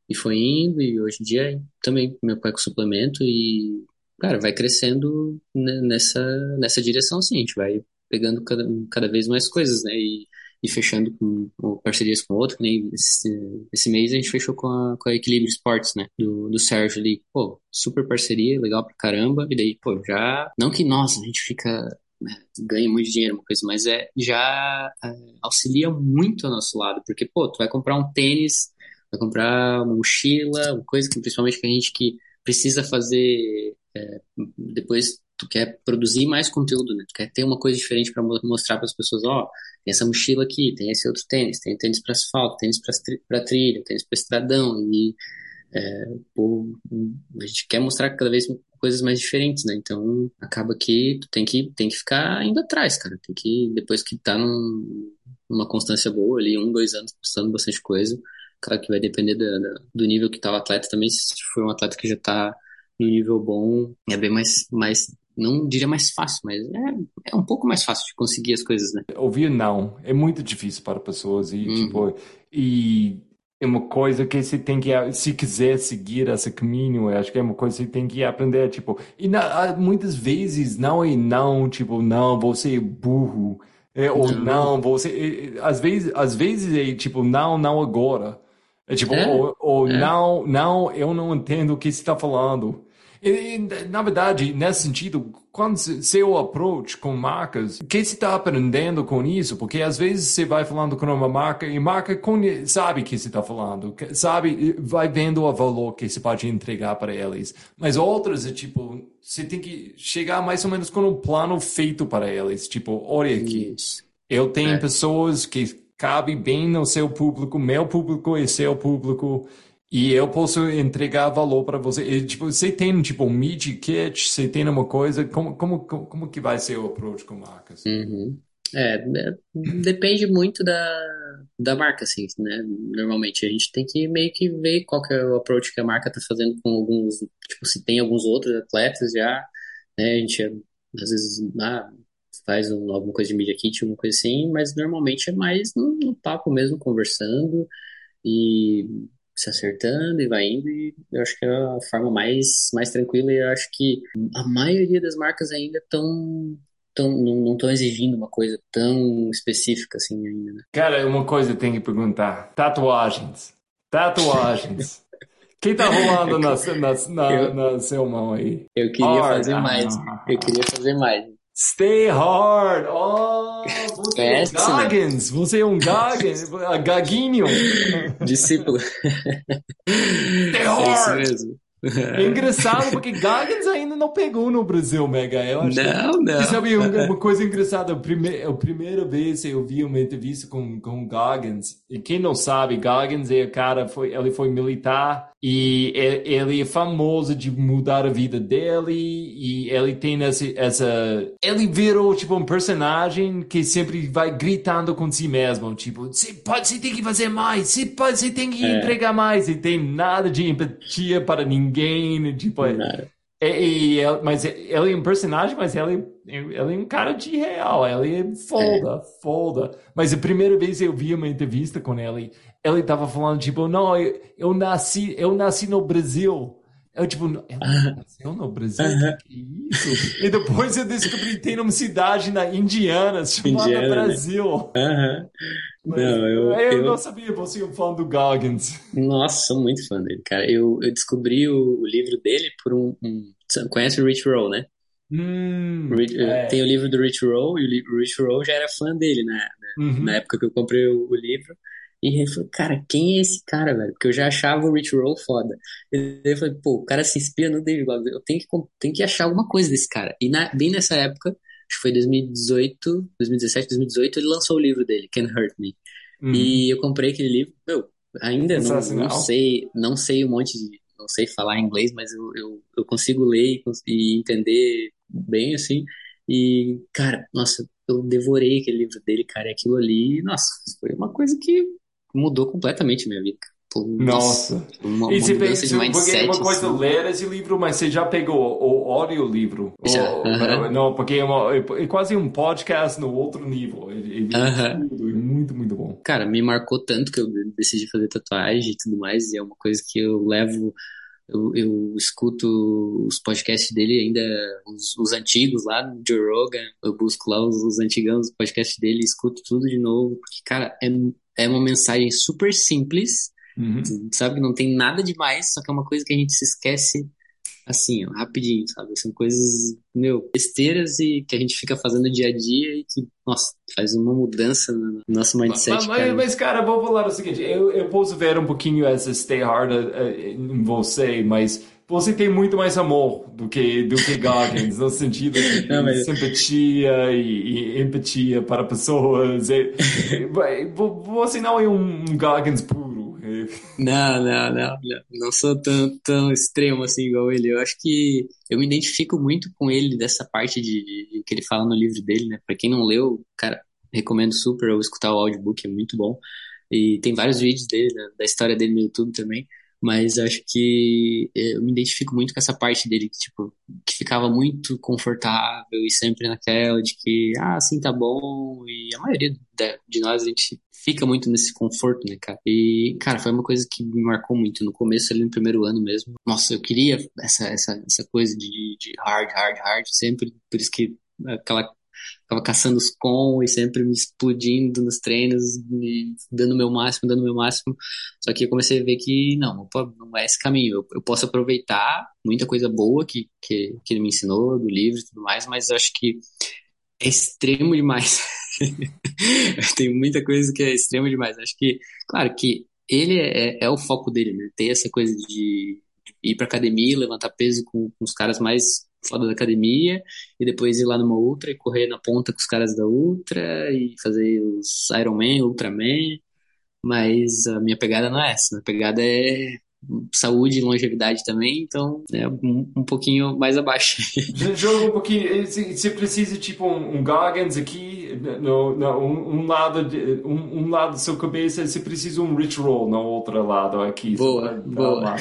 e foi indo, e hoje em dia também me apoia com suplemento e, cara, vai crescendo nessa, nessa direção, assim, a gente vai pegando cada, cada vez mais coisas, né, e e fechando com, com parcerias com outro, nem esse, esse, mês a gente fechou com a, com a Equilíbrio Esportes, né, do, do Sérgio ali, pô, super parceria, legal pra caramba, e daí, pô, já, não que, nossa, a gente fica, né, ganha muito dinheiro, uma coisa, mas é, já é, auxilia muito ao nosso lado, porque, pô, tu vai comprar um tênis, vai comprar uma mochila, uma coisa que, principalmente que a gente que precisa fazer, é, depois tu quer produzir mais conteúdo, né? Tu quer ter uma coisa diferente para mostrar para as pessoas, ó, oh, tem essa mochila aqui, tem esse outro tênis, tem tênis para asfalto, tênis para trilha, tênis para estradão e é, pô, a gente quer mostrar cada vez coisas mais diferentes, né? Então acaba que tu tem que tem que ficar indo atrás, cara. Tem que depois que tá num, numa constância boa ali, um, dois anos postando bastante coisa. Claro que vai depender do, do nível que tá o atleta também. Se for um atleta que já tá no nível bom, é bem mais, mais não diria mais fácil, mas é, é um pouco mais fácil de conseguir as coisas, né? Ouvir não é muito difícil para pessoas e uhum. tipo e é uma coisa que você tem que se quiser seguir esse caminho, acho que é uma coisa que você tem que aprender, tipo, e na, muitas vezes não é não, tipo, não, você é burro, é, ou não, não você, é, às vezes, às vezes é tipo, não, não agora. É tipo, é? ou, ou é. não, não, eu não entendo o que você está falando. E, na verdade, nesse sentido, quando seu approach com marcas, o que você está aprendendo com isso? Porque às vezes você vai falando com uma marca e a marca sabe o que você está falando, sabe, vai vendo o valor que você pode entregar para eles. Mas outras é tipo, você tem que chegar mais ou menos com um plano feito para eles. Tipo, olha aqui, isso. eu tenho é. pessoas que cabem bem no seu público, meu público e seu público e eu posso entregar valor para você. E, tipo, você tem tipo um media kit, você tem uma coisa, como, como, como que vai ser o approach com marcas? Uhum. É, depende muito da, da marca, assim, né? Normalmente a gente tem que meio que ver qual que é o approach que a marca tá fazendo com alguns, tipo, se tem alguns outros atletas já, né? A gente às vezes ah, faz um, alguma coisa de media kit, alguma coisa assim, mas normalmente é mais no, no papo mesmo, conversando e se acertando e vai indo e eu acho que é a forma mais, mais tranquila e eu acho que a maioria das marcas ainda estão tão, não estão exigindo uma coisa tão específica assim ainda. Né? Cara, uma coisa eu tenho que perguntar. Tatuagens. Tatuagens. Quem tá rolando na, na, na, eu, na seu mão aí? Eu queria fazer mais. Eu queria fazer mais. Stay hard! Oh, você é, um! Né? Você é um Goggins! Gaguinho! Discípulo. Hard! É isso mesmo. É engraçado porque Goggins ainda não pegou no Brasil, Mega. Eu acho não, que... não. E sabe uma coisa engraçada? A primeira, a primeira vez eu vi uma entrevista com, com Goggins, e quem não sabe, Goggins é o cara, foi, ele foi militar E ele é famoso de mudar a vida dele e ele tem essa, essa... Ele virou, tipo, um personagem que sempre vai gritando com si mesmo. Tipo, você pode, você tem que fazer mais, você pode, você tem que É. entregar mais. E tem nada de empatia para ninguém. Tipo, é- Nada. é- e mas ele é um personagem, mas ele, ele é um cara de real. Ele é folda, folda. Mas a primeira vez eu vi uma entrevista com ele, ele tava falando, tipo, não, eu, eu nasci, eu nasci no Brasil. Eu, tipo, ele nasceu no Brasil? Que, que é isso? E depois eu descobri que tem uma cidade na Indiana chamada Indiana, né? Brasil. Mas Não, eu, eu eu- não sabia, você é um fã do Goggins. Nossa, sou muito fã dele, cara. Eu, eu descobri o, o livro dele por um, um- conhece o Rich Roll, né? Hum, Rich- é. Tem o livro do Rich Roll e o, Rich Roll já era fã dele, né? Uhum. Na época que eu comprei o, o livro. E ele falou, cara, quem é esse cara, velho? Porque eu já achava o Rich Roll foda. E daí eu falei, pô, o cara se inspira no David Goggins. Eu tenho que, tenho que achar alguma coisa desse cara. E na- bem nessa época, acho que foi 2018, 2017, 2018, ele lançou o livro dele, Can't Hurt Me. Uhum. E eu comprei aquele livro, meu, ainda não, não sei, não sei um monte de, não sei falar inglês, mas eu, eu, eu consigo ler e, e entender bem, assim, e, cara, nossa, eu devorei aquele livro dele, cara, e aquilo ali, nossa, foi uma coisa que mudou completamente a minha vida. Pô, Nossa. uma, E você mudança de porque mindset, uma coisa assim. ler esse livro, mas você já pegou o audiolivro? Já, Ou- aham. Não, porque é, uma- é quase um podcast no outro nível. Ele, ele Aham. tudo, é muito, muito bom. Cara, me marcou tanto que eu decidi fazer tatuagem e tudo mais, e é uma coisa que eu levo. Eu, eu escuto os podcasts dele ainda, os, os antigos lá do Joe Rogan, eu busco lá os, os antigão dos podcasts dele, escuto tudo de novo, porque, cara, é, é uma mensagem super simples, Uhum. sabe? Não tem nada demais, só que é uma coisa que a gente se esquece assim, ó, rapidinho, sabe? São coisas, meu, besteiras e que a gente fica fazendo dia a dia e que, nossa, faz uma mudança no nosso mindset, Mas, cara. mas, cara, vou falar o seguinte: eu, eu posso ver um pouquinho essa stay hard eh, em você, mas você tem muito mais amor do que, do que Goggins, no sentido de Não, mas- simpatia e, e empatia para pessoas. E- e- vo- você não é um Goggins puro. Não, não, não, não, não sou tão, tão extremo assim igual ele. Eu acho que eu me identifico muito com ele dessa parte de, de- que ele fala no livro dele, né? Pra quem não leu, cara, recomendo super eu escutar o audiobook, é muito bom. E tem vários vídeos dele, né, da história dele no YouTube também. Mas acho que eh, eu me identifico muito com essa parte dele, que, tipo, que ficava muito confortável e sempre naquela de que, ah, assim tá bom. E a maioria de, de nós, a gente fica muito nesse conforto, né, cara? E, cara, foi uma coisa que me marcou muito. No começo, ali no primeiro ano mesmo, nossa, eu queria essa, essa, essa coisa de, de hard, hard, hard, sempre. Por isso que aquela Ficava caçando os com e sempre me explodindo nos treinos, me dando meu máximo, dando meu máximo. Só que eu comecei a ver que não, pode- não é esse caminho. Eu, eu posso aproveitar muita coisa boa que, que, que ele me ensinou, do livro e tudo mais, mas eu acho que é extremo demais. Tem muita coisa que é extremo demais. Acho que, claro, que ele é, é o foco dele, né? Ter essa coisa de ir pra academia, levantar peso com, com os caras mais foda da academia, e depois ir lá numa ultra e correr na ponta com os caras da ultra e fazer os Ironman, Ultraman. Mas a minha pegada não é essa. Minha pegada é saúde e longevidade também, então é um, um pouquinho mais abaixo. Joga um pouquinho. Você você precisa tipo um, um Goggins aqui, no, no, um, um lado de, um, um lado da sua cabeça. Você precisa um Rich Roll no outro lado aqui. Boa, dar boa.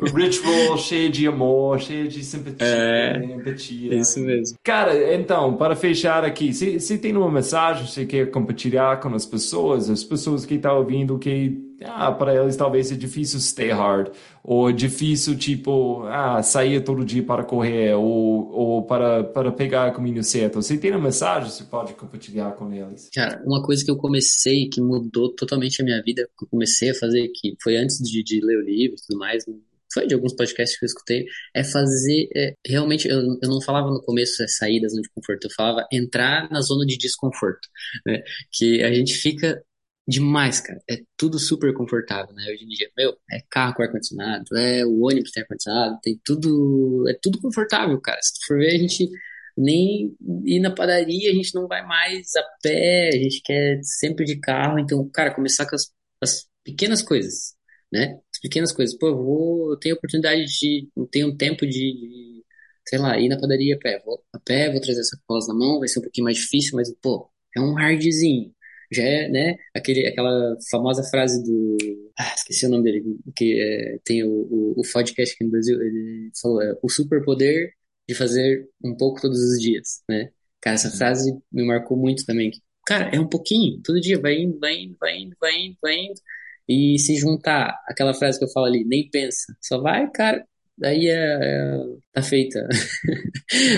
O Rich Roll cheio de amor, cheio de simpatia, É, empatia. Isso mesmo. Cara, então, para fechar aqui, se, se tem uma mensagem que você quer compartilhar com as pessoas, as pessoas que estão ouvindo que ah, para eles talvez é difícil stay hard, ou é difícil, tipo, ah, sair todo dia para correr, ou, ou para, para pegar o caminho certo. Se tem uma mensagem, você pode compartilhar com eles. Cara, uma coisa que eu comecei que mudou totalmente a minha vida, que eu comecei a fazer, que foi antes de, de ler o livro e tudo mais, foi de alguns podcasts que eu escutei, é fazer, é, realmente, eu, eu não falava no começo é, sair da zona de conforto, eu falava entrar na zona de desconforto, né? Que a gente fica demais, cara, é tudo super confortável, né? Hoje em dia, meu, é carro com ar-condicionado, é o ônibus tem ar-condicionado, tem tudo, é tudo confortável, cara. Se tu for ver, a gente nem ir na padaria, a gente não vai mais a pé, a gente quer sempre de carro. Então, cara, começar com as, as pequenas coisas, né? As pequenas coisas. Pô, eu vou, eu tenho oportunidade de, eu tenho um tempo de, de, sei lá, ir na padaria a pé. Vou a pé, vou trazer essa coisa na mão, vai ser um pouquinho mais difícil, mas, pô, é um hardzinho. Já é, né, aquele, aquela famosa frase do, ah, esqueci o nome dele, que é, tem o, o, o podcast aqui no Brasil, ele falou, é, o superpoder de fazer um pouco todos os dias, né? Cara, essa frase me marcou muito também. Cara, é um pouquinho, todo dia vai indo, vai indo, vai indo, vai indo, vai indo. E se juntar aquela frase que eu falo ali, nem pensa, só vai, cara, daí é, é tá feita.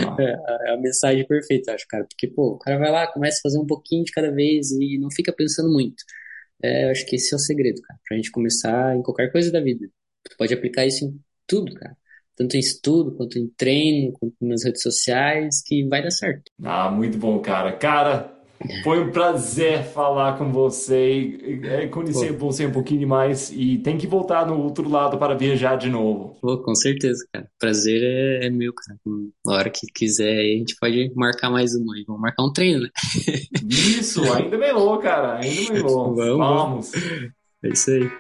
Ah. é, a mensagem perfeita, acho, cara. Porque, pô, o cara vai lá, começa a fazer um pouquinho de cada vez e não fica pensando muito. É, eu acho que esse é o segredo, cara, pra gente começar em qualquer coisa da vida. Tu pode aplicar isso em tudo, cara tanto em estudo, quanto em treino, quanto nas redes sociais, que vai dar certo. Ah, muito bom, cara. Cara, foi um prazer falar com você, e conhecer Pô. você um pouquinho mais e tem que voltar no outro lado para viajar de novo. Pô, com certeza, cara. Prazer é, é meu, cara. Na hora que quiser, a gente pode marcar mais uma aí. Vamos marcar um treino, né? Isso, ainda melhor, cara. Ainda melhor. Vamos. Vamos. É isso aí.